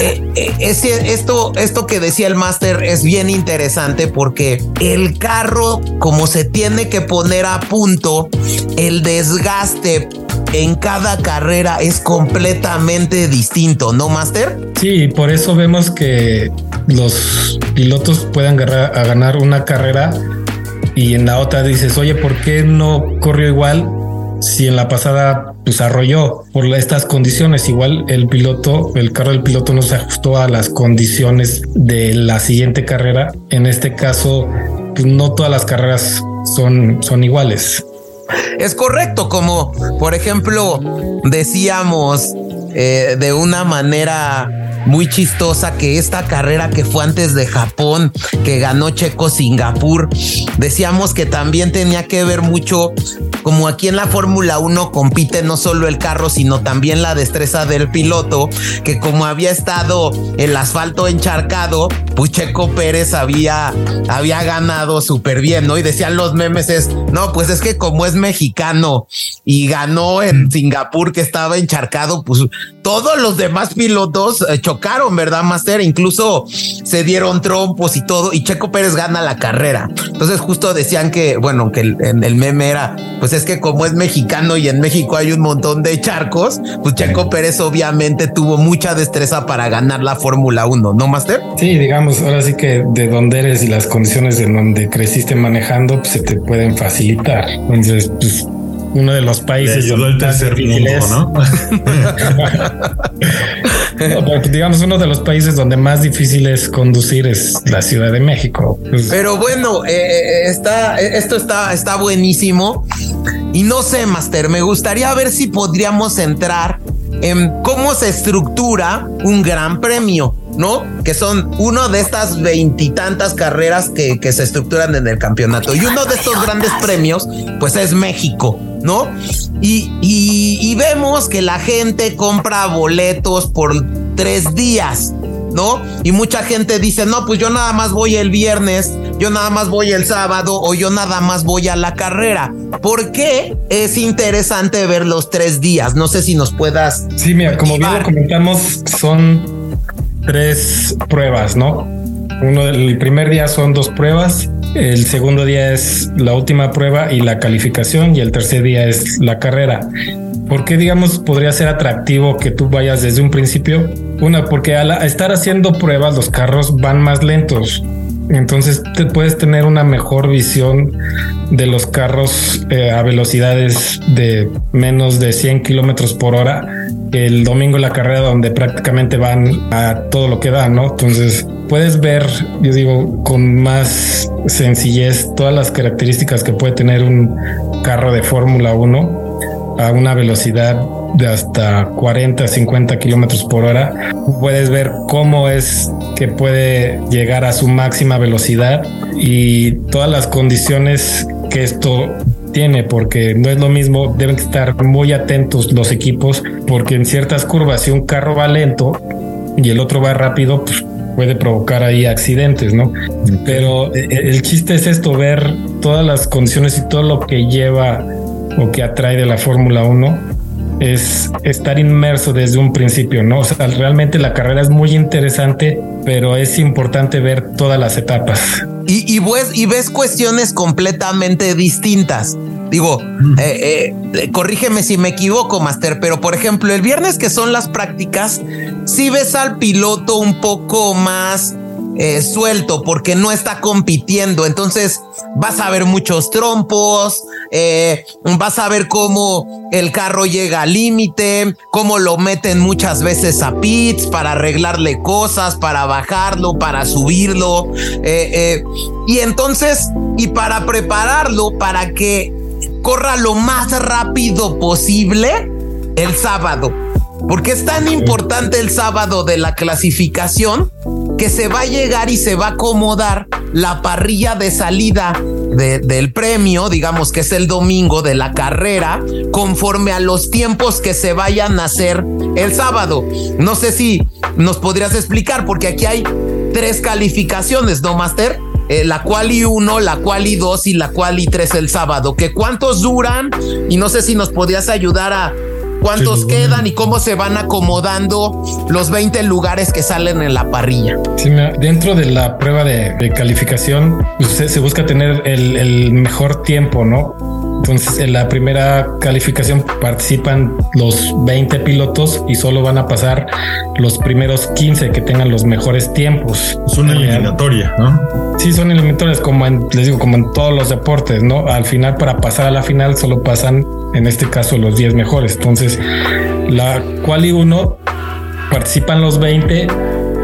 eh, eh, esto, esto que decía el Master es bien interesante porque el carro, como se tiene que poner a punto, el desgaste en cada carrera es completamente distinto, ¿no, Master? Sí, por eso vemos que los pilotos pueden ganar una carrera y en la otra dices, oye, ¿por qué no corrió igual si en la pasada pues arrolló por estas condiciones? Igual el piloto, el carro del piloto no se ajustó a las condiciones de la siguiente carrera. En este caso, pues no todas las carreras son, son iguales. Es correcto, como por ejemplo decíamos eh, de una manera muy chistosa que esta carrera que fue antes de Japón, que ganó Checo Singapur, decíamos que también tenía que ver mucho, como aquí en la Fórmula 1 compite no solo el carro, sino también la destreza del piloto, que como había estado el asfalto encharcado, pues Checo Pérez había, había ganado súper bien, ¿no? Y decían los memes es, no, pues es que como es mexicano y ganó en Singapur que estaba encharcado, pues todos los demás pilotos eh, chocaron, ¿verdad, Master? Incluso se dieron trompos y todo, y Checo Pérez gana la carrera. Entonces, justo decían que, bueno, que en el meme era, pues es que como es mexicano y en México hay un montón de charcos, pues Checo Pérez obviamente tuvo mucha destreza para ganar la Fórmula 1, ¿no, Master? Sí, digamos, ahora sí que de donde eres y las condiciones en donde creciste manejando, pues se te pueden facilitar. Entonces, pues uno de los países. ayudó el tercer mundo, ¿no? *laughs* Digamos, uno de los países donde más difícil es conducir es la Ciudad de México. Pues, Pero bueno, eh, eh, está, eh, esto está, está buenísimo. Y no sé, Master, me gustaría ver si podríamos entrar en cómo se estructura un gran premio. ¿no? Que son uno de estas veintitantas carreras que, que, se estructuran en el campeonato. Y uno de estos grandes premios, pues es México, ¿no? Y, y, vemos que la gente compra boletos por tres días, ¿no? Y mucha gente dice, no, pues yo nada más voy el viernes, yo nada más voy el sábado o yo nada más voy a la carrera. ¿Por qué es interesante ver los tres días? No sé si nos puedas. Sí, mira, como bien lo comentamos, son tres pruebas, ¿no? Uno del primer día son dos pruebas, el segundo día es la última prueba y la calificación y el tercer día es la carrera. ¿Por qué, digamos, podría ser atractivo que tú vayas desde un principio? Una, porque al estar haciendo pruebas los carros van más lentos. Entonces te puedes tener una mejor visión de los carros eh, a velocidades de menos de 100 kilómetros por hora. El domingo la carrera donde prácticamente van a todo lo que da, ¿no? Entonces puedes ver, yo digo, con más sencillez todas las características que puede tener un carro de Fórmula 1 a una velocidad de hasta 40, 50 kilómetros por hora. Puedes ver cómo es que puede llegar a su máxima velocidad y todas las condiciones que esto tiene, porque no es lo mismo, deben estar muy atentos los equipos, porque en ciertas curvas, si un carro va lento y el otro va rápido, pues puede provocar ahí accidentes, ¿no? Pero eh, el chiste es esto, ver todas las condiciones y todo lo que lleva o que atrae de la Fórmula 1 es estar inmerso desde un principio, ¿no? Realmente la carrera es muy interesante, pero es importante ver todas las etapas. Y, ves, y ves cuestiones completamente distintas. Digo, eh, eh, corrígeme si me equivoco, Master, pero por ejemplo, el viernes que son las prácticas, si ves al piloto un poco más eh, suelto porque no está compitiendo. Entonces vas a ver muchos trompos, eh, vas a ver cómo el carro llega al límite, cómo lo meten muchas veces a pits para arreglarle cosas, para bajarlo, para subirlo. Eh, y entonces, y para prepararlo para que corra lo más rápido posible el sábado. Porque es tan importante el sábado de la clasificación que se va a llegar y se va a acomodar la parrilla de salida del premio, digamos que es el domingo de la carrera, conforme a los tiempos que se vayan a hacer el sábado. No sé si nos podrías explicar, porque aquí hay tres calificaciones, ¿no, Master? Eh, la cual y uno, la cual y dos y la cual y tres el sábado. ¿Que cuántos duran? Y no sé si nos podrías ayudar a cuántos quedan y cómo se van acomodando los 20 lugares que salen en la parrilla. Sí, dentro de la prueba de, calificación, pues, se, busca tener el, el mejor tiempo, ¿no? Entonces, en la primera calificación participan los 20 pilotos y solo van a pasar los primeros 15 que tengan los mejores tiempos. Es una eliminatoria, ¿no? Sí, son eliminatorias como en, les digo, como en todos los deportes, ¿no? Al final, para pasar a la final, solo pasan, en este caso, los 10 mejores. Entonces, la quali 1 participan los 20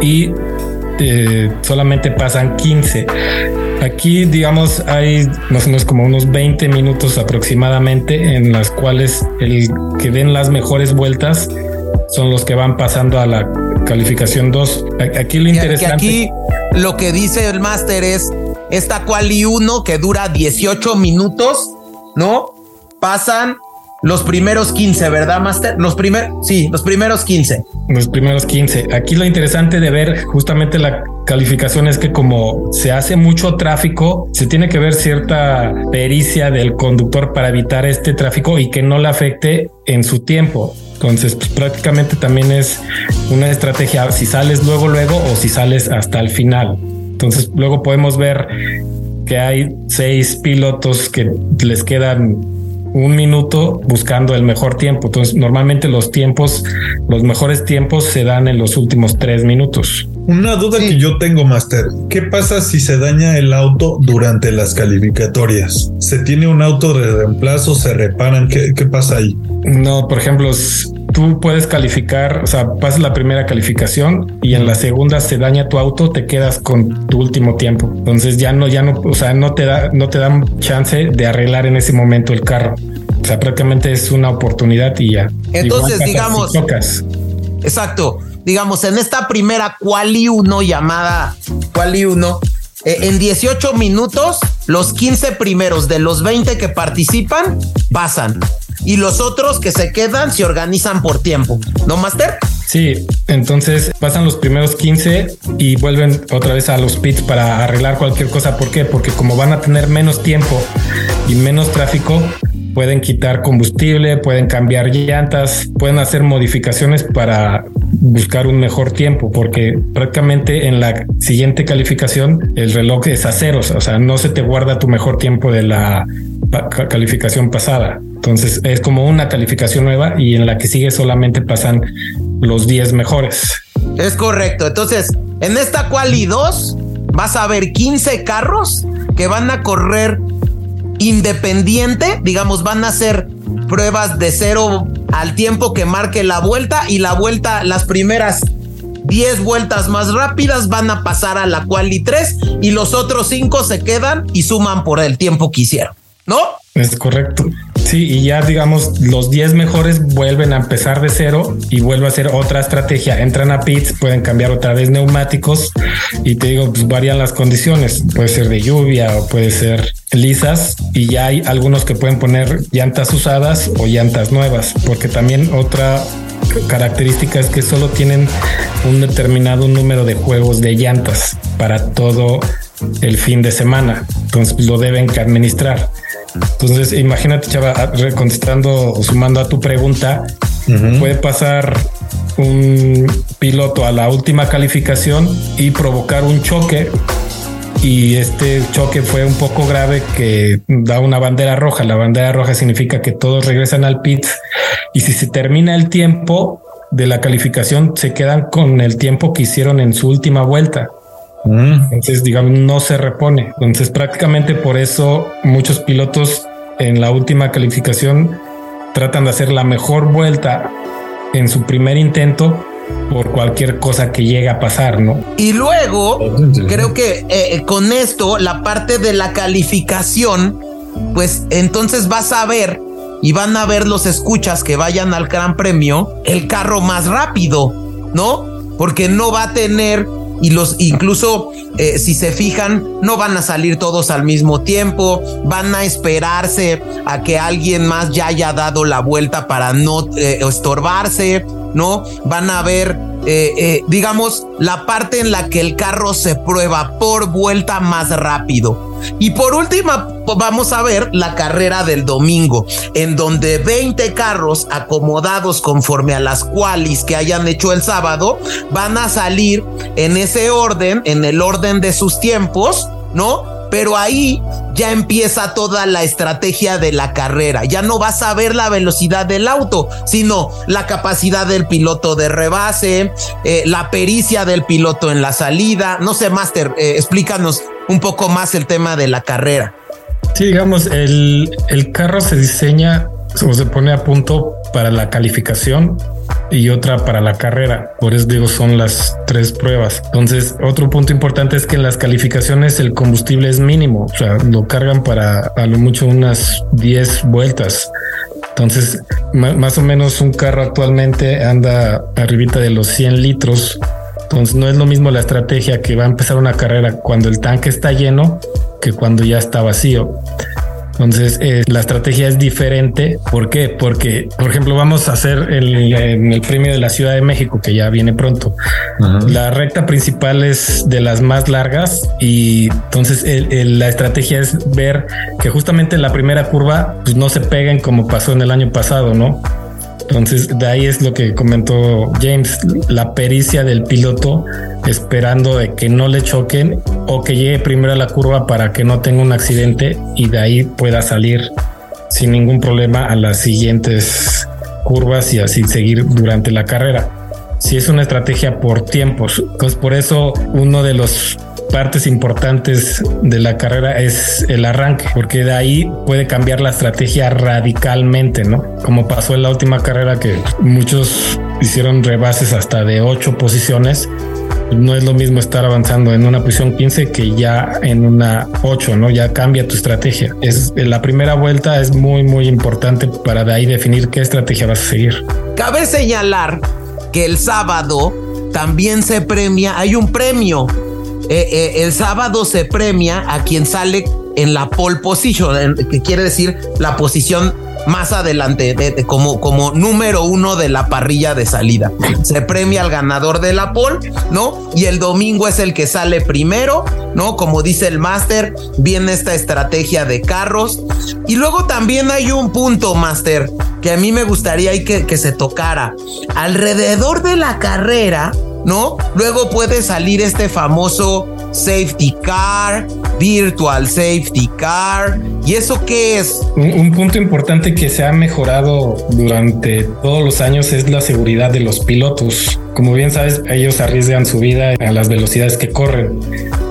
y eh, solamente pasan 15. Aquí, digamos, hay más o menos como unos 20 minutos aproximadamente en las cuales el que den las mejores vueltas son los que van pasando a la calificación 2. Aquí lo interesante. Aquí lo que dice el máster es esta quali 1 que dura 18 minutos, ¿no? Pasan los primeros 15, ¿verdad, Master? Los primeros, sí, los primeros 15. Los primeros 15. Aquí lo interesante de ver justamente la calificación es que como se hace mucho tráfico, se tiene que ver cierta pericia del conductor para evitar este tráfico y que no le afecte en su tiempo. Entonces, pues, prácticamente también es una estrategia si sales luego, luego o si sales hasta el final. Entonces, luego podemos ver que hay seis pilotos que les quedan un minuto buscando el mejor tiempo. Entonces, normalmente los tiempos, los mejores tiempos se dan en los últimos tres minutos. Una duda que yo tengo, Master. ¿Qué pasa si se daña el auto durante las calificatorias? ¿Se tiene un auto de reemplazo? ¿Se reparan? ¿Qué, qué pasa ahí? No, por ejemplo, tú puedes calificar, o sea, pasas la primera calificación y en la segunda se daña tu auto, te quedas con tu último tiempo. Entonces ya no, ya no, o sea, no te da, no te dan chance de arreglar en ese momento el carro. O sea, prácticamente es una oportunidad y ya. Entonces, digamos, exacto, digamos, en esta primera quali 1 llamada quali 1, eh, en 18 minutos los 15 primeros de los 20 que participan pasan y los otros que se quedan se organizan por tiempo. ¿No, Master? Sí, entonces pasan los primeros 15 y vuelven otra vez a los pits para arreglar cualquier cosa. ¿Por qué? Porque como van a tener menos tiempo y menos tráfico, pueden quitar combustible, pueden cambiar llantas, pueden hacer modificaciones para buscar un mejor tiempo, porque prácticamente en la siguiente calificación el reloj es a ceros, o sea, no se te guarda tu mejor tiempo de la calificación pasada. Entonces es como una calificación nueva y en la que sigue solamente pasan los 10 mejores. Es correcto. Entonces, en esta quali 2 vas a ver 15 carros que van a correr independiente, digamos, van a hacer pruebas de cero al tiempo que marque la vuelta y la vuelta, las primeras 10 vueltas más rápidas van a pasar a la quali 3 y los otros 5 se quedan y suman por el tiempo que hicieron, ¿no? Es correcto. Sí, y ya digamos, los 10 mejores vuelven a empezar de cero y vuelve a ser otra estrategia. Entran a pits, pueden cambiar otra vez neumáticos y te digo, pues varían las condiciones. Puede ser de lluvia o puede ser lisas y ya hay algunos que pueden poner llantas usadas o llantas nuevas, porque también otra característica es que solo tienen un determinado número de juegos de llantas para todo el fin de semana. Entonces lo deben administrar. Entonces, imagínate, Chava, contestando o sumando a tu pregunta, puede pasar un piloto a la última calificación y provocar un choque. Y este choque fue un poco grave que da una bandera roja. La bandera roja significa que todos regresan al pit y si se termina el tiempo de la calificación, se quedan con el tiempo que hicieron en su última vuelta. Entonces, digamos, no se repone. Entonces, prácticamente por eso muchos pilotos en la última calificación tratan de hacer la mejor vuelta en su primer intento por cualquier cosa que llegue a pasar, ¿no? Y luego, creo que eh, con esto, la parte de la calificación, pues entonces vas a ver y van a ver los escuchas que vayan al Gran Premio el carro más rápido, ¿no? Porque no va a tener y los incluso eh, si se fijan no van a salir todos al mismo tiempo, van a esperarse a que alguien más ya haya dado la vuelta para no eh, estorbarse, ¿no? Van a ver eh, eh, digamos, la parte en la que el carro se prueba por vuelta más rápido. Y por última, vamos a ver la carrera del domingo, en donde 20 carros acomodados conforme a las cuales que hayan hecho el sábado van a salir en ese orden, en el orden de sus tiempos, ¿no? Pero ahí ya empieza toda la estrategia de la carrera. Ya no vas a ver la velocidad del auto, sino la capacidad del piloto de rebase, eh, la pericia del piloto en la salida. No sé, Master, eh, explícanos un poco más el tema de la carrera. Sí, digamos, el, el carro se diseña o se pone a punto para la calificación y otra para la carrera. Por eso digo, son las tres pruebas. Entonces, otro punto importante es que en las calificaciones el combustible es mínimo, o sea, lo cargan para a lo mucho unas 10 vueltas. Entonces, más o menos un carro actualmente anda arribita de los 100 litros. Entonces, no es lo mismo la estrategia que va a empezar una carrera cuando el tanque está lleno que cuando ya está vacío. Entonces, eh, la estrategia es diferente. ¿Por qué? Porque, por ejemplo, vamos a hacer el, el premio de la Ciudad de México, que ya viene pronto. La recta principal es de las más largas y entonces la estrategia es ver que justamente en la primera curva pues, no se peguen como pasó en el año pasado, ¿no? Entonces, de ahí es lo que comentó James, la pericia del piloto esperando de que no le choquen o que llegue primero a la curva para que no tenga un accidente y de ahí pueda salir sin ningún problema a las siguientes curvas y así seguir durante la carrera. Si es una estrategia por tiempos, pues por eso uno de los partes importantes de la carrera es el arranque, porque de ahí puede cambiar la estrategia radicalmente, ¿no? Como pasó en la última carrera que muchos hicieron rebases hasta de ocho posiciones. No es lo mismo estar avanzando en una posición 15 que ya en una 8, ¿no? Ya cambia tu estrategia. Es la primera vuelta es muy muy importante para de ahí definir qué estrategia vas a seguir. Cabe señalar que el sábado también se premia, hay un premio eh, eh, el sábado se premia a quien sale en la pole position, que quiere decir la posición más adelante, de, como, número uno de la parrilla de salida. Se premia al ganador de la pole, ¿no? Y el domingo es el que sale primero, ¿no? Como dice el máster, viene esta estrategia de carros. Y luego también hay un punto, máster, que a mí me gustaría que se tocara. Alrededor de la carrera, ¿no? Luego puede salir este famoso safety car, virtual safety car. ¿Y eso qué es? Un, punto importante que se ha mejorado durante todos los años es la seguridad de los pilotos. Como bien sabes, ellos arriesgan su vida a las velocidades que corren.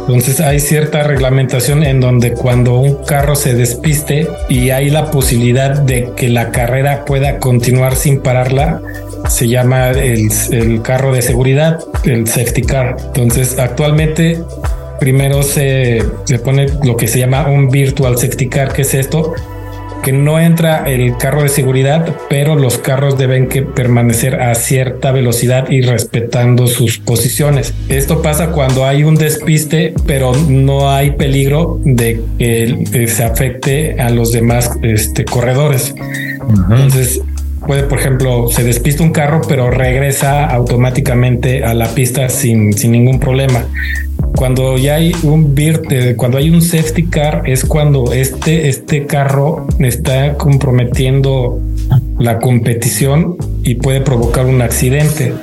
Entonces hay cierta reglamentación en donde cuando un carro se despiste y hay la posibilidad de que la carrera pueda continuar sin pararla, se llama el, carro de seguridad, el safety car. Entonces, actualmente primero se, se, pone lo que se llama un virtual safety car, que es esto, que no entra el carro de seguridad, pero los carros deben que permanecer a cierta velocidad y respetando sus posiciones. Esto pasa cuando hay un despiste, pero no hay peligro de que, se afecte a los demás este, corredores. Entonces, puede, por ejemplo, se despista un carro, pero regresa automáticamente a la pista sin, sin ningún problema. Cuando ya hay un virt, cuando hay un safety car, es cuando este, este carro está comprometiendo la competición y puede provocar un accidente.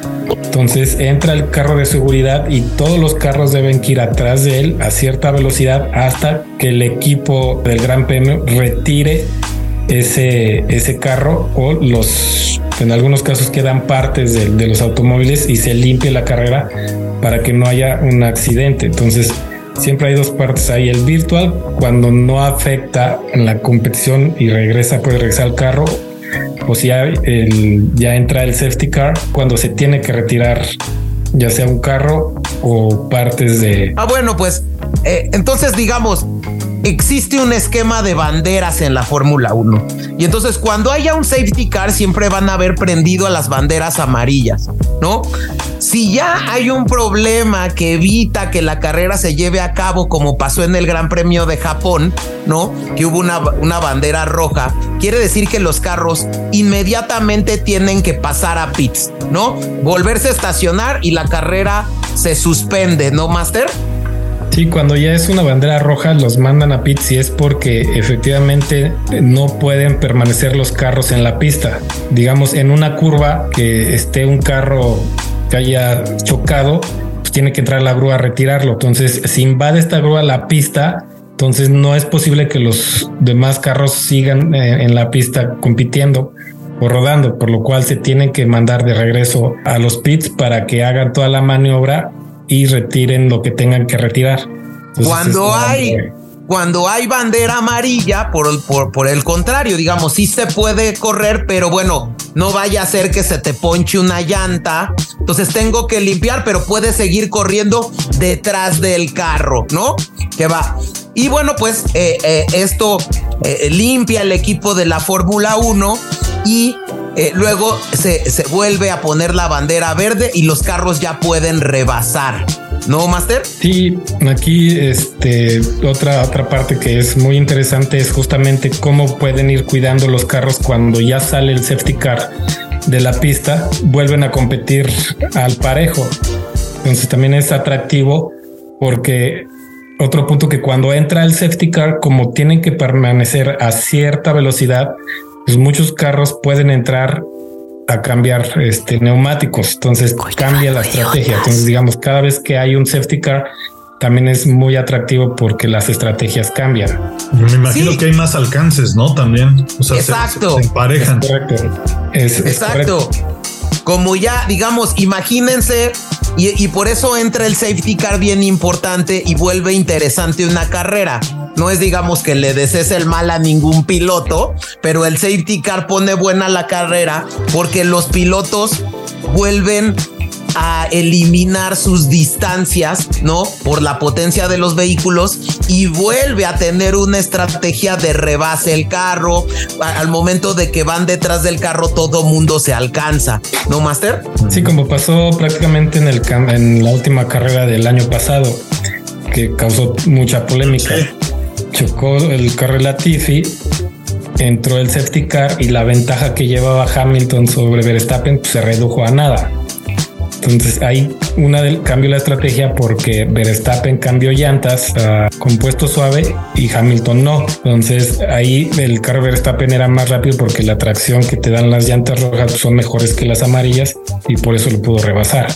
Entonces entra el carro de seguridad y todos los carros deben ir atrás de él a cierta velocidad hasta que el equipo del Gran Premio retire ese, ese carro o los, en algunos casos quedan partes de, los automóviles y se limpia la carrera para que no haya un accidente. Entonces, siempre hay dos partes. Hay el virtual, cuando no afecta en la competición y regresa, puede regresar al carro. O si ya, ya entra el safety car, cuando se tiene que retirar ya sea un carro o partes de... Ah, bueno, pues eh, entonces digamos, existe un esquema de banderas en la Fórmula 1. Y entonces cuando haya un safety car siempre van a haber prendido a las banderas amarillas, ¿no? Si ya hay un problema que evita que la carrera se lleve a cabo como pasó en el Gran Premio de Japón, ¿no? Que hubo una, una bandera roja, quiere decir que los carros inmediatamente tienen que pasar a pits, ¿no? Volverse a estacionar y la carrera se suspende, ¿no, Master? Sí, cuando ya es una bandera roja los mandan a pits y es porque efectivamente no pueden permanecer los carros en la pista. Digamos, en una curva que esté un carro que haya chocado, pues tiene que entrar la grúa a retirarlo. Entonces, si invade esta grúa la pista, entonces no es posible que los demás carros sigan eh, en la pista compitiendo o rodando, por lo cual se tienen que mandar de regreso a los pits para que hagan toda la maniobra y retiren lo que tengan que retirar. cuando hay cuando hay bandera amarilla, por, por, por, el contrario, digamos, sí se puede correr, pero bueno, no vaya a ser que se te ponche una llanta. Entonces tengo que limpiar, pero puedes seguir corriendo detrás del carro, ¿no? Que va. Y bueno, pues eh, eh, esto eh, limpia el equipo de la Fórmula 1 y eh, luego se, se, vuelve a poner la bandera verde y los carros ya pueden rebasar. ¿No, Master? Sí, aquí este, otra, otra parte que es muy interesante es justamente cómo pueden ir cuidando los carros cuando ya sale el safety car de la pista, vuelven a competir al parejo. Entonces también es atractivo porque otro punto que cuando entra el safety car, como tienen que permanecer a cierta velocidad, pues muchos carros pueden entrar a cambiar este, neumáticos. Entonces cambia la estrategia. Entonces, digamos, cada vez que hay un safety car, también es muy atractivo porque las estrategias cambian. Me imagino que hay más alcances, ¿no? También. O sea, Exacto. Se, emparejan. Exacto. Como ya, digamos, imagínense, y, y por eso entra el safety car bien importante y vuelve interesante una carrera no es digamos que le desees el mal a ningún piloto, pero el safety car pone buena la carrera porque los pilotos vuelven a eliminar sus distancias, ¿no? Por la potencia de los vehículos y vuelve a tener una estrategia de rebase el carro. Al momento de que van detrás del carro, todo mundo se alcanza, ¿no, Master? Sí, como pasó prácticamente en, el, en la última carrera del año pasado, que causó mucha polémica. Chocó el carro Latifi, entró el safety car y la ventaja que llevaba Hamilton sobre Verstappen pues, se redujo a nada. Entonces ahí una del cambio la estrategia porque Verstappen cambió llantas a compuesto suave y Hamilton no. Entonces ahí el carro Verstappen era más rápido porque la tracción que te dan las llantas rojas son mejores que las amarillas y por eso lo pudo rebasar.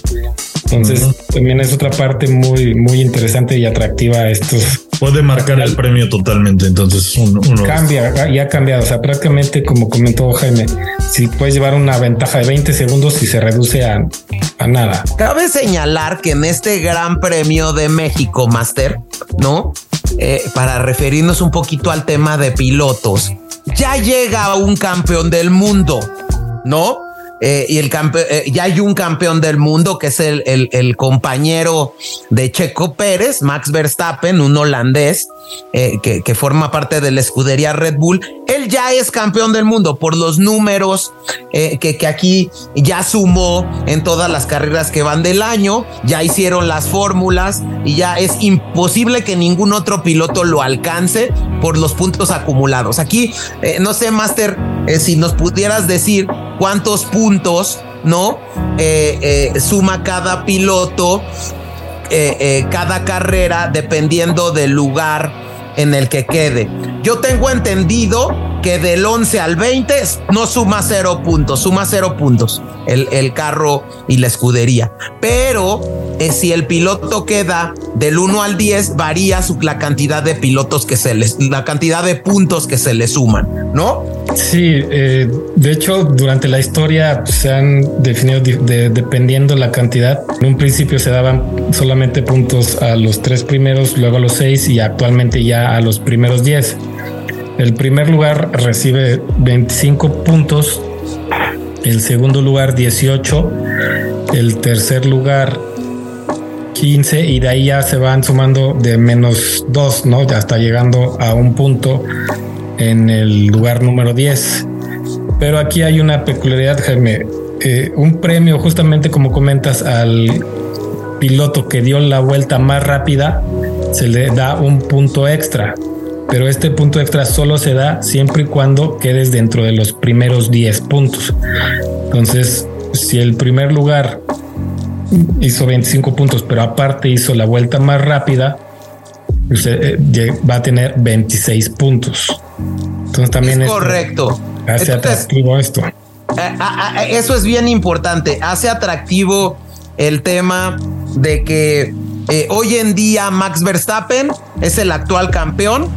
Entonces también es otra parte muy muy interesante y atractiva estos puede marcar el premio totalmente. Entonces uno, cambia y ha cambiado. O sea, prácticamente como comentó Jaime, si puedes llevar una ventaja de 20 segundos y se reduce a, a nada. Cabe señalar que en este Gran Premio de México, Master, no? Eh, para referirnos un poquito al tema de pilotos, ya llega un campeón del mundo, ¿no? Eh, y el eh, ya hay un campeón del mundo que es el, el, compañero de Checo Pérez, Max Verstappen, un holandés eh, que, que, forma parte de la escudería Red Bull. Él ya es campeón del mundo por los números que, que aquí ya sumó en todas las carreras que van del año, ya hicieron las fórmulas y ya es imposible que ningún otro piloto lo alcance por los puntos acumulados. Aquí, no sé, Master, si nos pudieras decir cuántos puntos, ¿no? Eh, eh, suma cada piloto, eh, cada carrera, dependiendo del lugar en el que quede. Yo tengo entendido que del 11 al 20 no suma cero puntos, suma cero puntos el, el carro y la escudería. Pero si el piloto queda del 1 al 10, varía la cantidad de pilotos que se les, la cantidad de puntos que se le suman, ¿no? Sí, eh, de hecho, durante la historia se han definido dependiendo la cantidad. En un principio se daban solamente puntos a los tres primeros, luego a los seis y actualmente ya a los primeros 10. El primer lugar recibe 25 puntos, el segundo lugar 18, el tercer lugar 15 y de ahí ya se van sumando de menos 2, ¿no? Ya está llegando a un punto en el lugar número 10. Pero aquí hay una peculiaridad, Jaime. Eh, un premio, justamente como comentas, al piloto que dio la vuelta más rápida, se le da un punto extra pero este punto extra solo se da siempre y cuando quedes dentro de los primeros 10 puntos. Entonces, si el primer lugar hizo 25 puntos, pero aparte hizo la vuelta más rápida, usted eh, va a tener 26 puntos. Entonces también es correcto. Hace atractivo esto. Eh, ah, ah, eso es bien importante. Hace atractivo el tema de que eh, hoy en día Max Verstappen es el actual campeón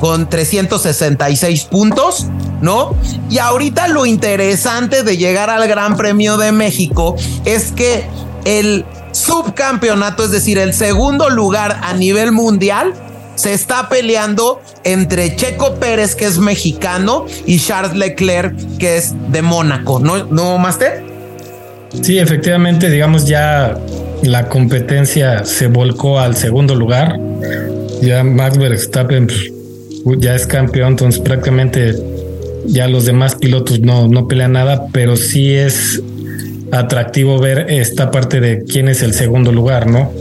con 366 puntos, ¿no? Y ahorita lo interesante de llegar al Gran Premio de México es que el subcampeonato, es decir, el segundo lugar a nivel mundial, se está peleando entre Checo Pérez, que es mexicano, y Charles Leclerc, que es de Mónaco, ¿no, no Master? Sí, efectivamente, digamos ya la competencia se volcó al segundo lugar. Ya Max Verstappen pues, ya es campeón, entonces prácticamente ya los demás pilotos no, no pelean nada, pero sí es atractivo ver esta parte de quién es el segundo lugar, ¿no?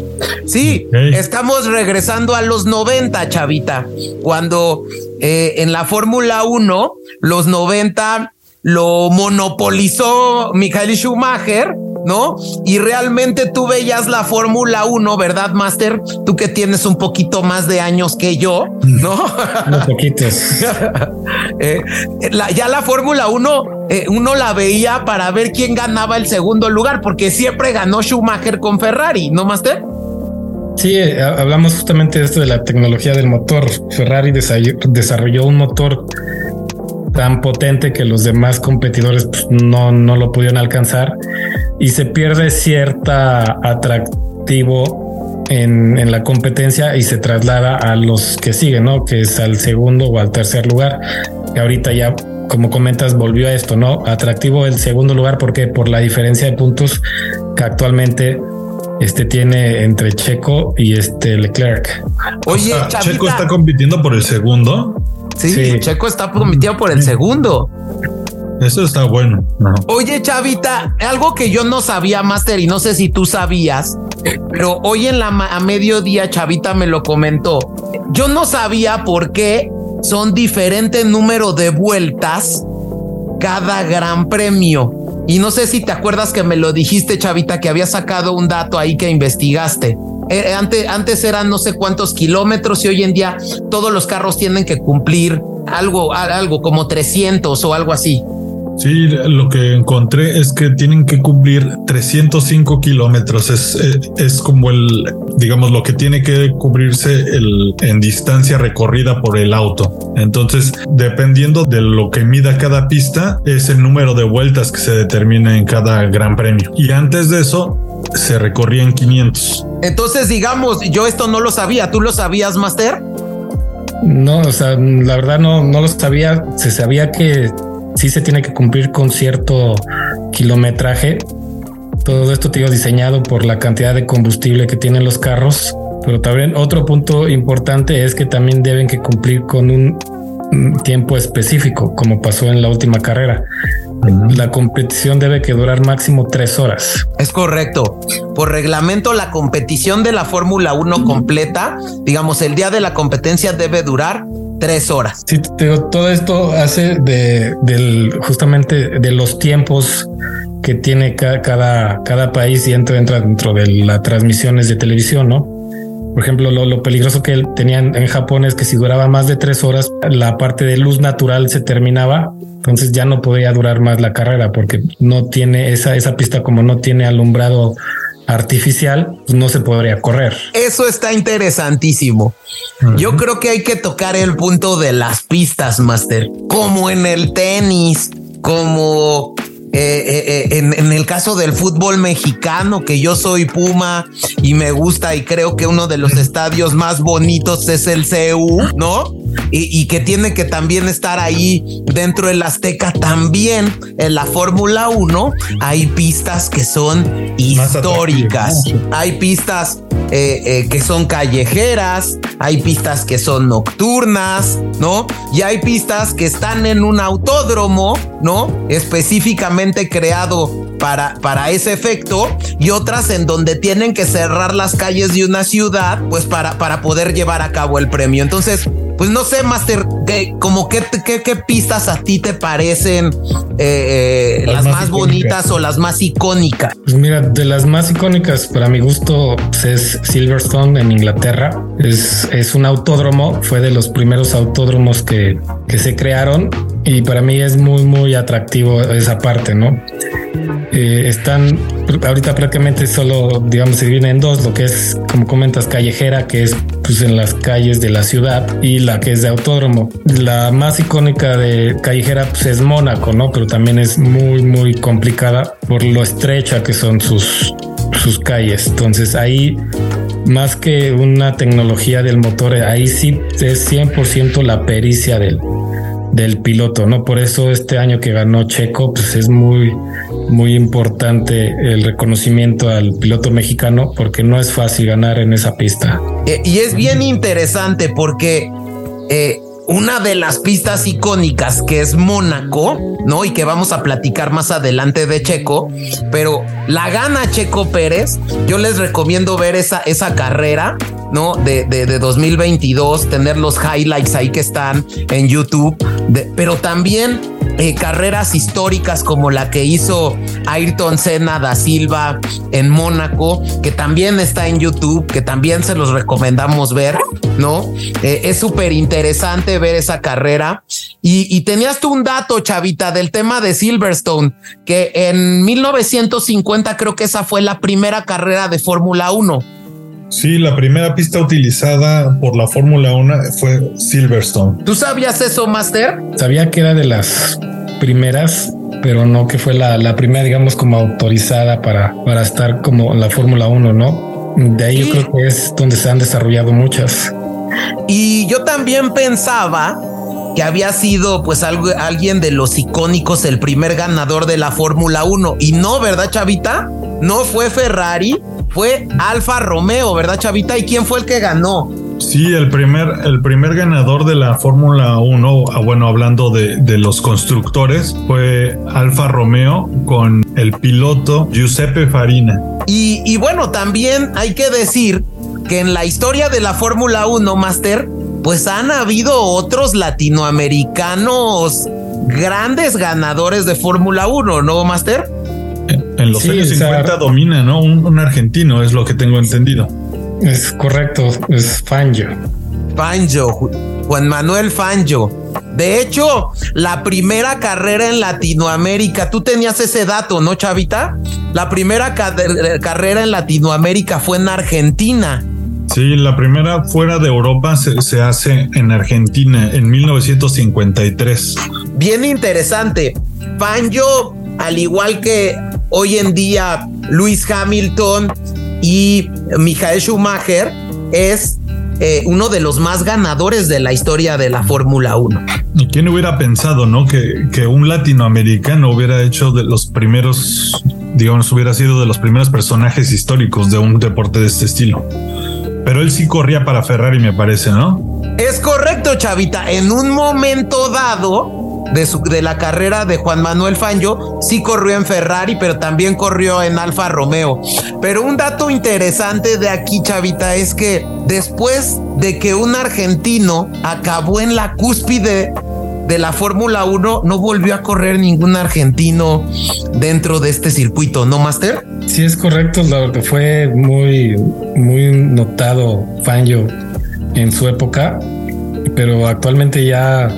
Sí, estamos regresando a los 90, chavita, cuando eh, en la Fórmula 1, los 90 lo monopolizó Michael Schumacher ¿no? Y realmente tú veías la Fórmula 1, ¿verdad, Master? Tú que tienes un poquito más de años que yo, ¿no? *laughs* Unos poquitos. *laughs* Eh, ya la Fórmula 1, eh, uno la veía para ver quién ganaba el segundo lugar, porque siempre ganó Schumacher con Ferrari, ¿no, Master? Sí, eh, hablamos justamente de esto de la tecnología del motor. Ferrari desarrolló un motor tan potente que los demás competidores pues, no, no lo pudieron alcanzar y se pierde cierta atractivo en, en, la competencia y se traslada a los que siguen, ¿no? Que es al segundo o al tercer lugar. Y ahorita ya, como comentas, volvió a esto, ¿no? Atractivo el segundo lugar porque por la diferencia de puntos que actualmente este tiene entre Checo y este Leclerc. Oye, Checo está compitiendo por el segundo. Sí, Checo está compitiendo por el segundo. Eso está bueno. Oye, Chavita, algo que yo no sabía, Master, y no sé si tú sabías, pero hoy en la a mediodía Chavita me lo comentó. Yo no sabía por qué son diferente número de vueltas cada gran premio. Y no sé si te acuerdas que me lo dijiste, Chavita, que había sacado un dato ahí que investigaste. Eh, antes, antes eran no sé cuántos kilómetros y hoy en día todos los carros tienen que cumplir algo, algo como 300 o algo así. Sí, lo que encontré es que tienen que cumplir 305 kilómetros. Es, eh, es, como el, digamos, lo que tiene que cubrirse el, en distancia recorrida por el auto. Entonces, dependiendo de lo que mida cada pista, es el número de vueltas que se determina en cada gran premio. Y antes de eso, se recorrían 500. Entonces, digamos, yo esto no lo sabía. ¿Tú lo sabías, Master? No, o sea, la verdad no, no lo sabía. Se sabía que sí se tiene que cumplir con cierto kilometraje. Todo esto te diseñado por la cantidad de combustible que tienen los carros. Pero también otro punto importante es que también deben que cumplir con un tiempo específico, como pasó en la última carrera. La competición debe que durar máximo tres horas. Es correcto. Por reglamento, la competición de la Fórmula 1 completa, digamos, el día de la competencia debe durar tres horas. Sí, todo esto hace de del justamente de los tiempos que tiene cada, cada, país y entra, entra dentro de las transmisiones de televisión, ¿no? Por ejemplo, lo, peligroso que tenían en Japón es que si duraba más de tres horas, la parte de luz natural se terminaba, entonces ya no podía durar más la carrera porque no tiene esa, esa pista como no tiene alumbrado artificial, pues no se podría correr. Eso está interesantísimo. Yo creo que hay que tocar el punto de las pistas, Master, como en el tenis, como eh, eh, eh, en, el caso del fútbol mexicano, que yo soy Puma y me gusta y creo que uno de los *laughs* estadios más bonitos es el CU, ¿no? Y, que tiene que también estar ahí dentro del Azteca también en la Fórmula 1 hay pistas que son históricas, hay pistas que son callejeras, hay pistas que son nocturnas, ¿no? Y hay pistas que están en un autódromo, ¿no? Específicamente creado para, para ese efecto y otras en donde tienen que cerrar las calles de una ciudad, pues para, para poder llevar a cabo el premio. Entonces, pues no sé, Master, ¿qué, como qué, qué, pistas a ti te parecen eh, eh, las, más, bonitas o las más icónicas? Pues mira, de las más icónicas, para mi gusto, pues es Silverstone en Inglaterra. Es, es un autódromo, fue de los primeros autódromos que, que se crearon y para mí es muy, muy atractivo esa parte, ¿no? Eh, están ahorita prácticamente solo, digamos, se dividen en dos, lo que es, como comentas, callejera, que es pues en las calles de la ciudad y la que es de autódromo. La más icónica de callejera pues es Mónaco, ¿no? Pero también es muy, muy complicada por lo estrecha que son sus, sus calles. Entonces ahí más que una tecnología del motor, ahí sí es 100% la pericia del, del piloto, ¿no? Por eso este año que ganó Checo, pues es muy, muy importante el reconocimiento al piloto mexicano porque no es fácil ganar en esa pista. Eh, y es bien interesante porque eh, una de las pistas icónicas que es Mónaco, ¿no? Y que vamos a platicar más adelante de Checo, pero la gana Checo Pérez. Yo les recomiendo ver esa, esa carrera, ¿no? De, de, de 2022, tener los highlights ahí que están en YouTube, pero también eh, carreras históricas como la que hizo Ayrton Senna da Silva en Mónaco, que también está en YouTube, que también se los recomendamos ver, ¿no? Eh, es súper interesante ver esa carrera. Y, tenías tú un dato, Chavita, del tema de Silverstone, que en 1950 creo que esa fue la primera carrera de Fórmula 1. Sí, la primera pista utilizada por la Fórmula 1 fue Silverstone. ¿Tú sabías eso, Master? Sabía que era de las primeras, pero no que fue la, primera, digamos, como autorizada para, para estar como la Fórmula 1, ¿no? De ahí yo creo que es donde se han desarrollado muchas. Y yo también pensaba que había sido pues algo, alguien de los icónicos, el primer ganador de la Fórmula 1. Y no, ¿verdad, Chavita? No fue Ferrari, fue Alfa Romeo, ¿verdad, Chavita? ¿Y quién fue el que ganó? Sí, el primer, el primer ganador de la Fórmula 1, ah, bueno, hablando de, de, los constructores, fue Alfa Romeo con el piloto Giuseppe Farina. Y, y bueno, también hay que decir que en la historia de la Fórmula 1, Master, pues han habido otros latinoamericanos grandes ganadores de Fórmula 1, ¿no, Master? En los sí, años 50 domina, ¿no? Un, un, argentino, es lo que tengo entendido. Es correcto, es Fangio. Fangio, Juan Manuel Fangio. De hecho, la primera carrera en Latinoamérica, tú tenías ese dato, ¿no, Chavita? La primera ca carrera en Latinoamérica fue en Argentina. Sí, la primera fuera de Europa se, se, hace en Argentina en 1953. Bien interesante. Fangio, al igual que hoy en día Luis Hamilton y Michael Schumacher, es eh, uno de los más ganadores de la historia de la Fórmula 1. ¿Y quién hubiera pensado, no? Que, que un latinoamericano hubiera hecho de los primeros, digamos, hubiera sido de los primeros personajes históricos de un deporte de este estilo. Pero él sí corría para Ferrari, me parece, ¿no? Es correcto, Chavita. En un momento dado de, su, de la carrera de Juan Manuel Fangio, sí corrió en Ferrari, pero también corrió en Alfa Romeo. Pero un dato interesante de aquí, Chavita, es que después de que un argentino acabó en la cúspide de la Fórmula 1 no volvió a correr ningún argentino dentro de este circuito, ¿no, Master? Sí, es correcto, que fue muy, muy notado Fangio en su época, pero actualmente ya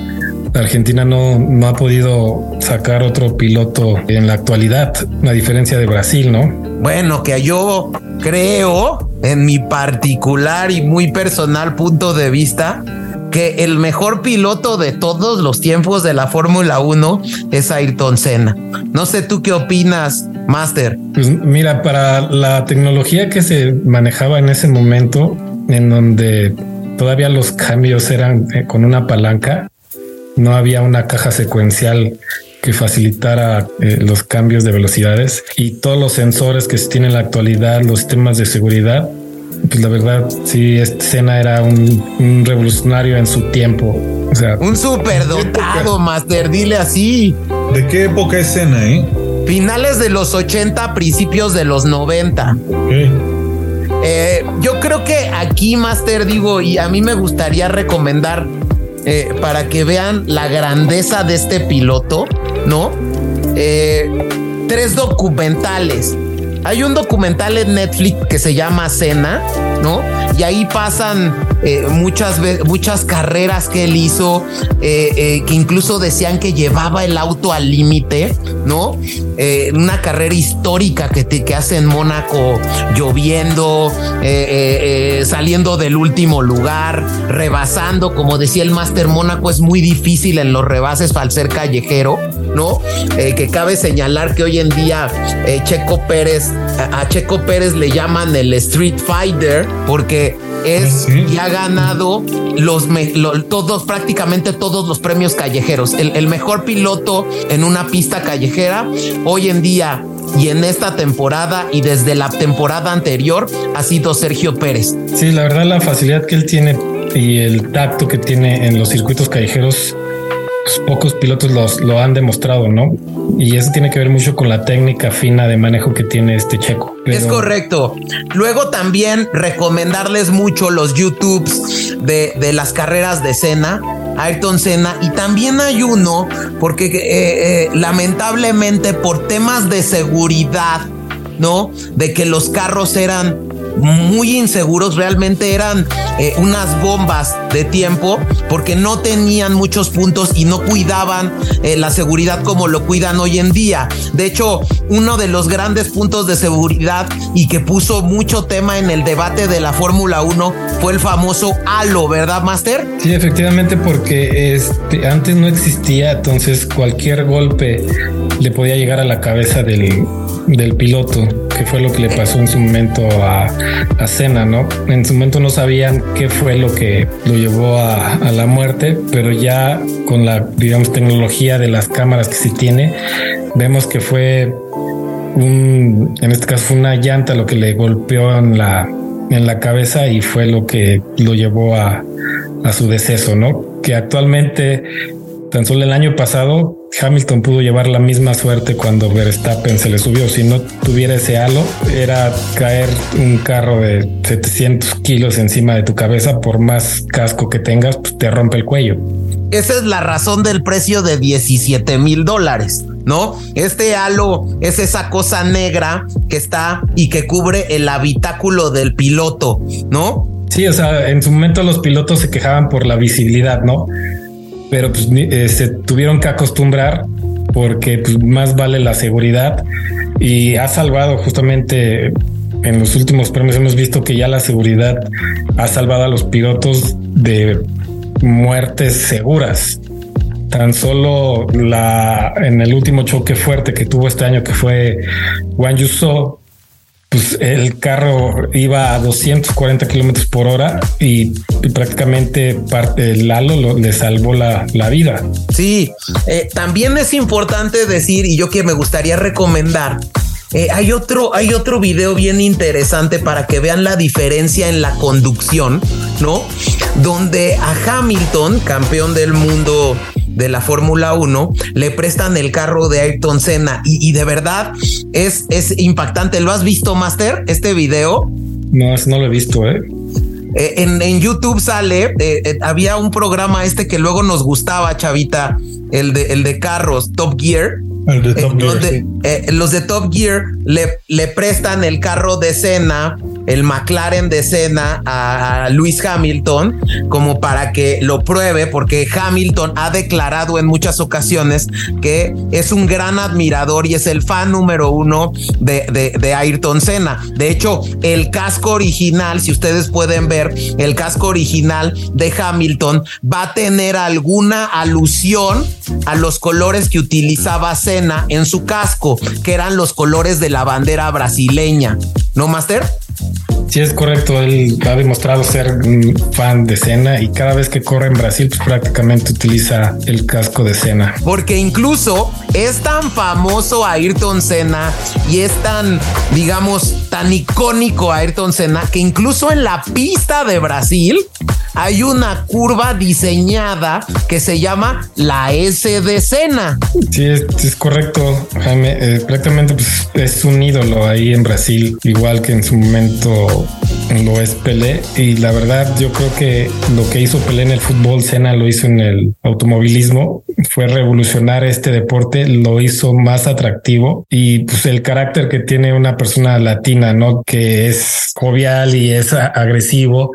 Argentina no, no ha podido sacar otro piloto en la actualidad, a diferencia de Brasil, ¿no? Bueno, que yo creo, en mi particular y muy personal punto de vista, que el mejor piloto de todos los tiempos de la Fórmula 1 es Ayrton Senna. No sé tú qué opinas, Master. Pues mira, para la tecnología que se manejaba en ese momento, en donde todavía los cambios eran eh, con una palanca, no había una caja secuencial que facilitara eh, los cambios de velocidades y todos los sensores que se tienen en la actualidad, los sistemas de seguridad, pues la verdad, sí, este Cena era un, un, revolucionario en su tiempo. O sea, un superdotado, Master, dile así. ¿De qué época es Cena, eh? Finales de los 80, principios de los 90. Okay. Eh, yo creo que aquí, Master, digo, y a mí me gustaría recomendar eh, para que vean la grandeza de este piloto, ¿no? Eh, tres documentales. Hay un documental en Netflix que se llama Cena, ¿no? Y ahí pasan eh, muchas, muchas carreras que él hizo, eh, eh, que incluso decían que llevaba el auto al límite, ¿no? Eh, una carrera histórica que, te, que hace en Mónaco lloviendo, saliendo del último lugar, rebasando, como decía el Master Mónaco, es muy difícil en los rebases al ser callejero, ¿no? que cabe señalar que hoy en día Checo Pérez, a, a Checo Pérez le llaman el Street Fighter porque es ¿Sí? y ha ganado los lo, todos, prácticamente todos los premios callejeros. El, el, mejor piloto en una pista callejera hoy en día y en esta temporada y desde la temporada anterior ha sido Sergio Pérez. Sí, la verdad la facilidad que él tiene y el tacto que tiene en los circuitos callejeros pues pocos pilotos los, lo han demostrado, ¿no? Y eso tiene que ver mucho con la técnica fina de manejo que tiene este checo. Pero... Es correcto. Luego también recomendarles mucho los YouTubes de, de las carreras de Cena. Ayrton Senna y también hay uno porque eh, eh, lamentablemente por temas de seguridad, ¿no? De que los carros eran muy inseguros, realmente eran eh, unas bombas de tiempo porque no tenían muchos puntos y no cuidaban eh, la seguridad como lo cuidan hoy en día. De hecho, uno de los grandes puntos de seguridad y que puso mucho tema en el debate de la Fórmula 1 fue el famoso halo, ¿verdad, Master? Sí, efectivamente, porque este, antes no existía, entonces cualquier golpe le podía llegar a la cabeza del, del piloto, que fue lo que le pasó en su momento a, a Cena, ¿no? En su momento no sabían qué fue lo que lo llevó a, a, la muerte, pero ya con la, digamos, tecnología de las cámaras que se tiene, vemos que fue un, en este caso fue una llanta lo que le golpeó en la, en la cabeza y fue lo que lo llevó a, a su deceso, ¿no? Que actualmente, tan solo el año pasado, Hamilton pudo llevar la misma suerte cuando Verstappen se le subió. Si no tuviera ese halo, era caer un carro de 700 kilos encima de tu cabeza, por más casco que tengas, pues te rompe el cuello. Esa es la razón del precio de 17 mil dólares, ¿no? Este halo es esa cosa negra que está y que cubre el habitáculo del piloto, ¿no? Sí, o sea, en su momento los pilotos se quejaban por la visibilidad, ¿no? Pero pues eh, se tuvieron que acostumbrar porque pues, más vale la seguridad y ha salvado justamente en los últimos premios hemos visto que ya la seguridad ha salvado a los pilotos de muertes seguras. Tan solo la en el último choque fuerte que tuvo este año, que fue Juan Yuso, pues el carro iba a 240 kilómetros por hora y, prácticamente parte del halo le salvó la, la vida. Sí, eh, también es importante decir, y yo que me gustaría recomendar, eh, hay otro, hay otro video bien interesante para que vean la diferencia en la conducción, ¿no? Donde a Hamilton, campeón del mundo de la Fórmula 1, le prestan el carro de Ayrton Senna y, de verdad es, es impactante. ¿Lo has visto, Master? Este video. No, no lo he visto, ¿eh? eh en, YouTube sale, eh, había un programa este que luego nos gustaba, Chavita, el de, el de carros, Top Gear, eh, eh, los de Top Gear le, le, prestan el carro de escena, el McLaren de escena a, Luis Hamilton como para que lo pruebe, porque Hamilton ha declarado en muchas ocasiones que es un gran admirador y es el fan número uno de, de, de Ayrton Senna. De hecho, el casco original, si ustedes pueden ver, el casco original de Hamilton va a tener alguna alusión a los colores que utilizaba Senna en su casco, que eran los colores de la bandera brasileña. ¿No, Master? Sí, es correcto. Él ha demostrado ser un fan de Cena y cada vez que corre en Brasil, pues prácticamente utiliza el casco de Cena. Porque incluso es tan famoso Ayrton Senna y es tan, digamos, tan icónico Ayrton Senna que incluso en la pista de Brasil hay una curva diseñada que se llama la S de Senna. Sí, es, correcto, Jaime. Eh, prácticamente pues, es un ídolo ahí en Brasil, igual que en su momento lo es Pelé. Y la verdad, yo creo que lo que hizo Pelé en el fútbol, Senna lo hizo en el automovilismo. Fue revolucionar este deporte, lo hizo más atractivo y pues el carácter que tiene una persona latina, ¿no? Que es jovial y es agresivo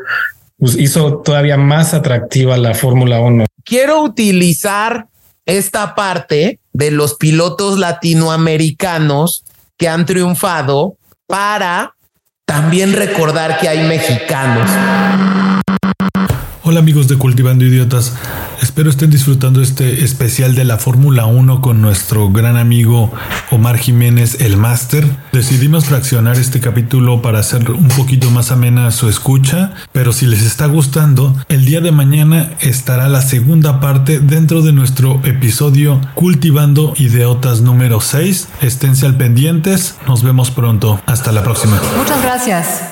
pues hizo todavía más atractiva la Fórmula 1. Quiero utilizar esta parte de los pilotos latinoamericanos que han triunfado para también recordar que hay mexicanos. Hola amigos de Cultivando Idiotas, espero estén disfrutando este especial de la Fórmula 1 con nuestro gran amigo Omar Jiménez, el máster. Decidimos fraccionar este capítulo para hacer un poquito más amena su escucha, pero si les está gustando, el día de mañana estará la segunda parte dentro de nuestro episodio Cultivando Idiotas número 6. Esténse al pendientes, nos vemos pronto, hasta la próxima. Muchas gracias.